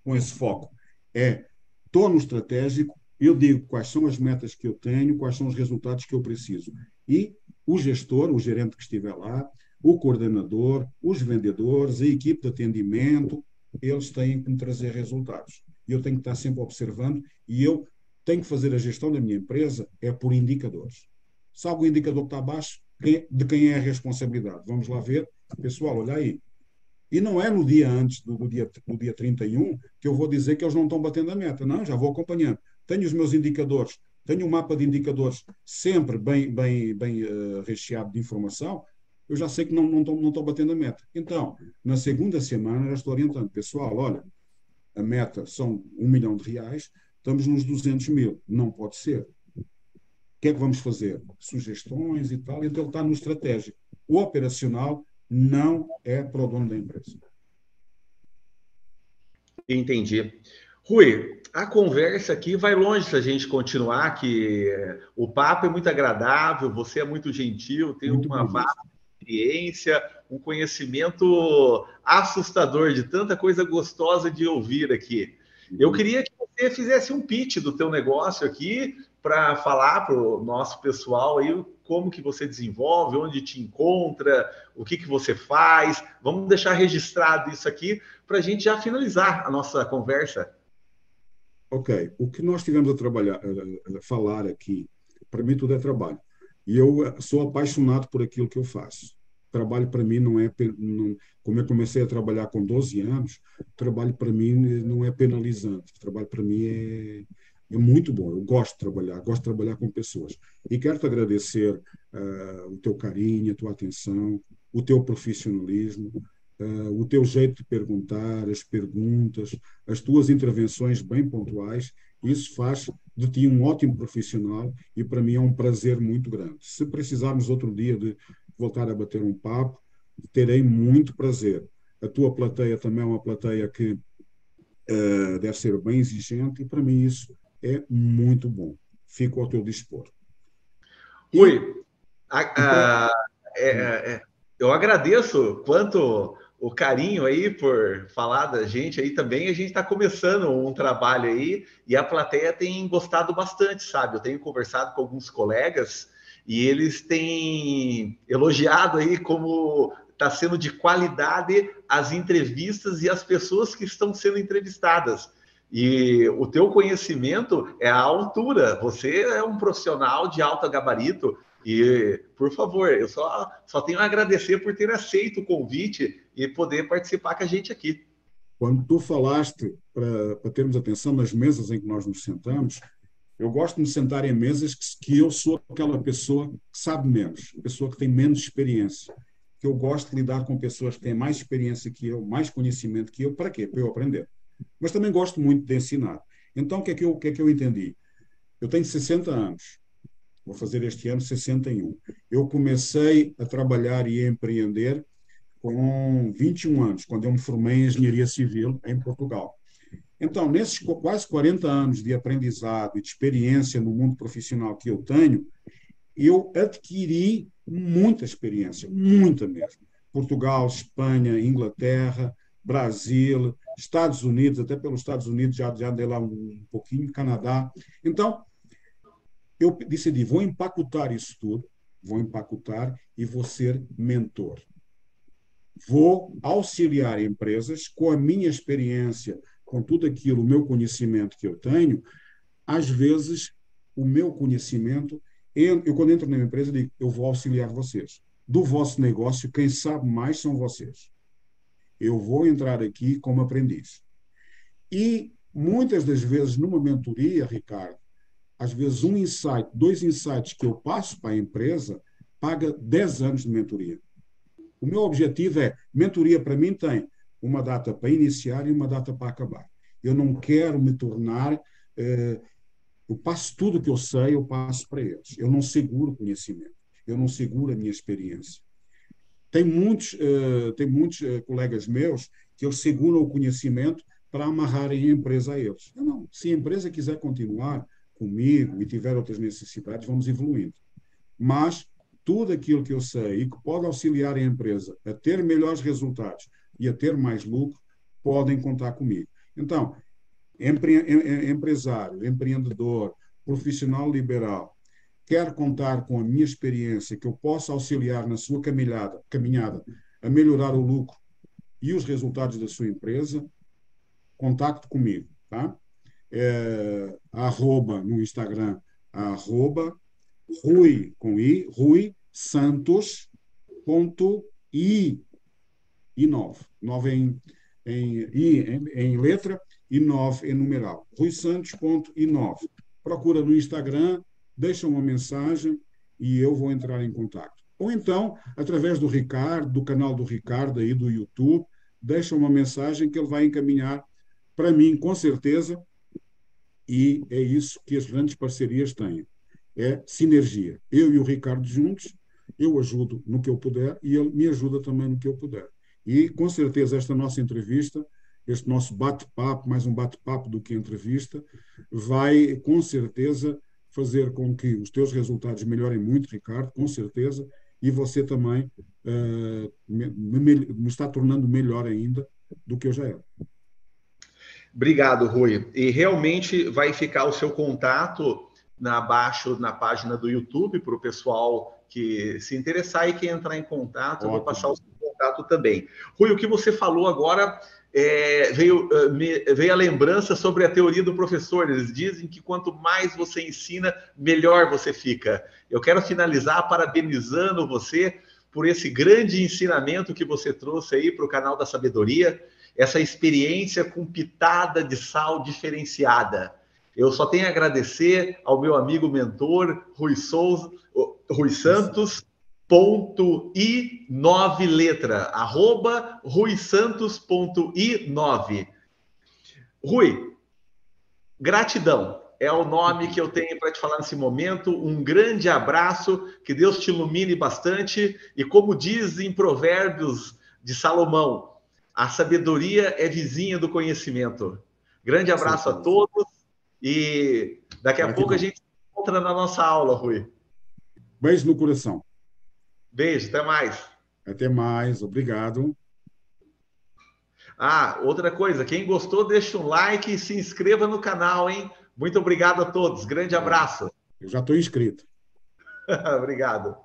com esse foco. É, estou no estratégico, eu digo quais são as metas que eu tenho, quais são os resultados que eu preciso. E o gestor, o gerente que estiver lá, o coordenador, os vendedores, a equipe de atendimento, eles têm que me trazer resultados eu tenho que estar sempre observando e eu tenho que fazer a gestão da minha empresa é por indicadores. Se algum indicador está abaixo, de quem é a responsabilidade? Vamos lá ver. Pessoal, olha aí. E não é no dia antes do, do, dia, do dia 31 que eu vou dizer que eles não estão batendo a meta. Não, já vou acompanhando. Tenho os meus indicadores, tenho um mapa de indicadores sempre bem, bem, bem uh, recheado de informação. Eu já sei que não, não, estão, não estão batendo a meta. Então, na segunda semana, já estou orientando. Pessoal, olha, a meta são um milhão de reais, estamos nos 200 mil. Não pode ser. O que é que vamos fazer? Sugestões e tal. Então, ele está no estratégico. O operacional não é para o dono da empresa. Entendi. Rui, a conversa aqui vai longe se a gente continuar, que o papo é muito agradável, você é muito gentil, tem muito uma vasta experiência, um conhecimento assustador de tanta coisa gostosa de ouvir aqui. Eu queria que você fizesse um pitch do teu negócio aqui para falar para o nosso pessoal aí como que você desenvolve, onde te encontra, o que, que você faz. Vamos deixar registrado isso aqui para a gente já finalizar a nossa conversa. Ok. O que nós tivemos a trabalhar, a, falar aqui, para mim tudo é trabalho. E eu sou apaixonado por aquilo que eu faço trabalho para mim não é não, como eu comecei a trabalhar com 12 anos trabalho para mim não é penalizante trabalho para mim é, é muito bom eu gosto de trabalhar gosto de trabalhar com pessoas e quero te agradecer uh, o teu carinho a tua atenção o teu profissionalismo uh, o teu jeito de perguntar as perguntas as tuas intervenções bem pontuais isso faz de ti um ótimo profissional e para mim é um prazer muito grande. Se precisarmos outro dia de voltar a bater um papo, terei muito prazer. A tua plateia também é uma plateia que uh, deve ser bem exigente e para mim isso é muito bom. Fico ao teu dispor. Oi, a, a, é, é, eu agradeço quanto o carinho aí por falar da gente aí também. A gente está começando um trabalho aí e a plateia tem gostado bastante, sabe? Eu tenho conversado com alguns colegas e eles têm elogiado aí como está sendo de qualidade as entrevistas e as pessoas que estão sendo entrevistadas. E o teu conhecimento é à altura. Você é um profissional de alto gabarito. E, por favor, eu só, só tenho a agradecer por ter aceito o convite e poder participar com a gente aqui. Quando tu falaste para termos atenção nas mesas em que nós nos sentamos, eu gosto de me sentar em mesas que, que eu sou aquela pessoa que sabe menos, pessoa que tem menos experiência. Que eu gosto de lidar com pessoas que têm mais experiência que eu, mais conhecimento que eu. Para quê? Para eu aprender. Mas também gosto muito de ensinar. Então, o que é que eu, que é que eu entendi? Eu tenho 60 anos. Vou fazer este ano 61. Eu comecei a trabalhar e a empreender com 21 anos, quando eu me formei em engenharia civil em Portugal. Então, nesses quase 40 anos de aprendizado e de experiência no mundo profissional que eu tenho, eu adquiri muita experiência, muita mesmo. Portugal, Espanha, Inglaterra, Brasil, Estados Unidos, até pelos Estados Unidos já, já andei lá um pouquinho, Canadá. Então, eu decidi, vou empacotar isso tudo, vou empacotar e vou ser mentor. Vou auxiliar empresas com a minha experiência, com tudo aquilo, o meu conhecimento que eu tenho. Às vezes, o meu conhecimento, eu, quando entro numa empresa, digo, eu vou auxiliar vocês. Do vosso negócio, quem sabe mais são vocês eu vou entrar aqui como aprendiz. E muitas das vezes, numa mentoria, Ricardo, às vezes um insight, dois insights que eu passo para a empresa, paga 10 anos de mentoria. O meu objetivo é, mentoria para mim tem uma data para iniciar e uma data para acabar. Eu não quero me tornar, eh, eu passo tudo que eu sei, eu passo para eles. Eu não seguro conhecimento, eu não seguro a minha experiência. Tem muitos, uh, tem muitos uh, colegas meus que eles seguram o conhecimento para amarrarem a empresa a eles. Eu não. Se a empresa quiser continuar comigo e tiver outras necessidades, vamos evoluindo. Mas tudo aquilo que eu sei e que pode auxiliar a empresa a ter melhores resultados e a ter mais lucro, podem contar comigo. Então, empre empresário, empreendedor, profissional liberal, quer contar com a minha experiência, que eu possa auxiliar na sua caminhada, caminhada a melhorar o lucro e os resultados da sua empresa, contacte comigo, tá? É, arroba no Instagram, arroba Rui, com I, Rui Santos, ponto I, I 9, 9 em, em, em, em letra e 9 em numeral. Rui Santos, ponto I 9. Procura no Instagram, deixa uma mensagem e eu vou entrar em contato. Ou então, através do Ricardo, do canal do Ricardo aí do YouTube, deixa uma mensagem que ele vai encaminhar para mim, com certeza, e é isso que as grandes parcerias têm. É sinergia. Eu e o Ricardo juntos, eu ajudo no que eu puder e ele me ajuda também no que eu puder. E, com certeza, esta nossa entrevista, este nosso bate-papo, mais um bate-papo do que entrevista, vai, com certeza, fazer com que os teus resultados melhorem muito, Ricardo, com certeza, e você também uh, me, me, me, está tornando melhor ainda do que eu já era. Obrigado, Rui. E realmente vai ficar o seu contato na, abaixo na página do YouTube para o pessoal que se interessar e que entrar em contato. Ótimo. Eu vou passar o seu contato também. Rui, o que você falou agora é, veio, uh, me, veio a lembrança sobre a teoria do professor. Eles dizem que quanto mais você ensina, melhor você fica. Eu quero finalizar parabenizando você por esse grande ensinamento que você trouxe aí para o canal da sabedoria, essa experiência com pitada de sal diferenciada. Eu só tenho a agradecer ao meu amigo mentor Rui Souza, Rui Santos, ponto i 9 letra, arroba ruisantos.i9. Rui, gratidão é o nome que eu tenho para te falar nesse momento. Um grande abraço, que Deus te ilumine bastante. E como diz em Provérbios de Salomão, a sabedoria é vizinha do conhecimento. Grande abraço a todos e daqui a pouco a gente se encontra na nossa aula, Rui. Beijo no coração. Beijo, até mais. Até mais, obrigado. Ah, outra coisa, quem gostou, deixa um like e se inscreva no canal, hein? Muito obrigado a todos. Grande abraço. Eu já estou inscrito. <laughs> obrigado.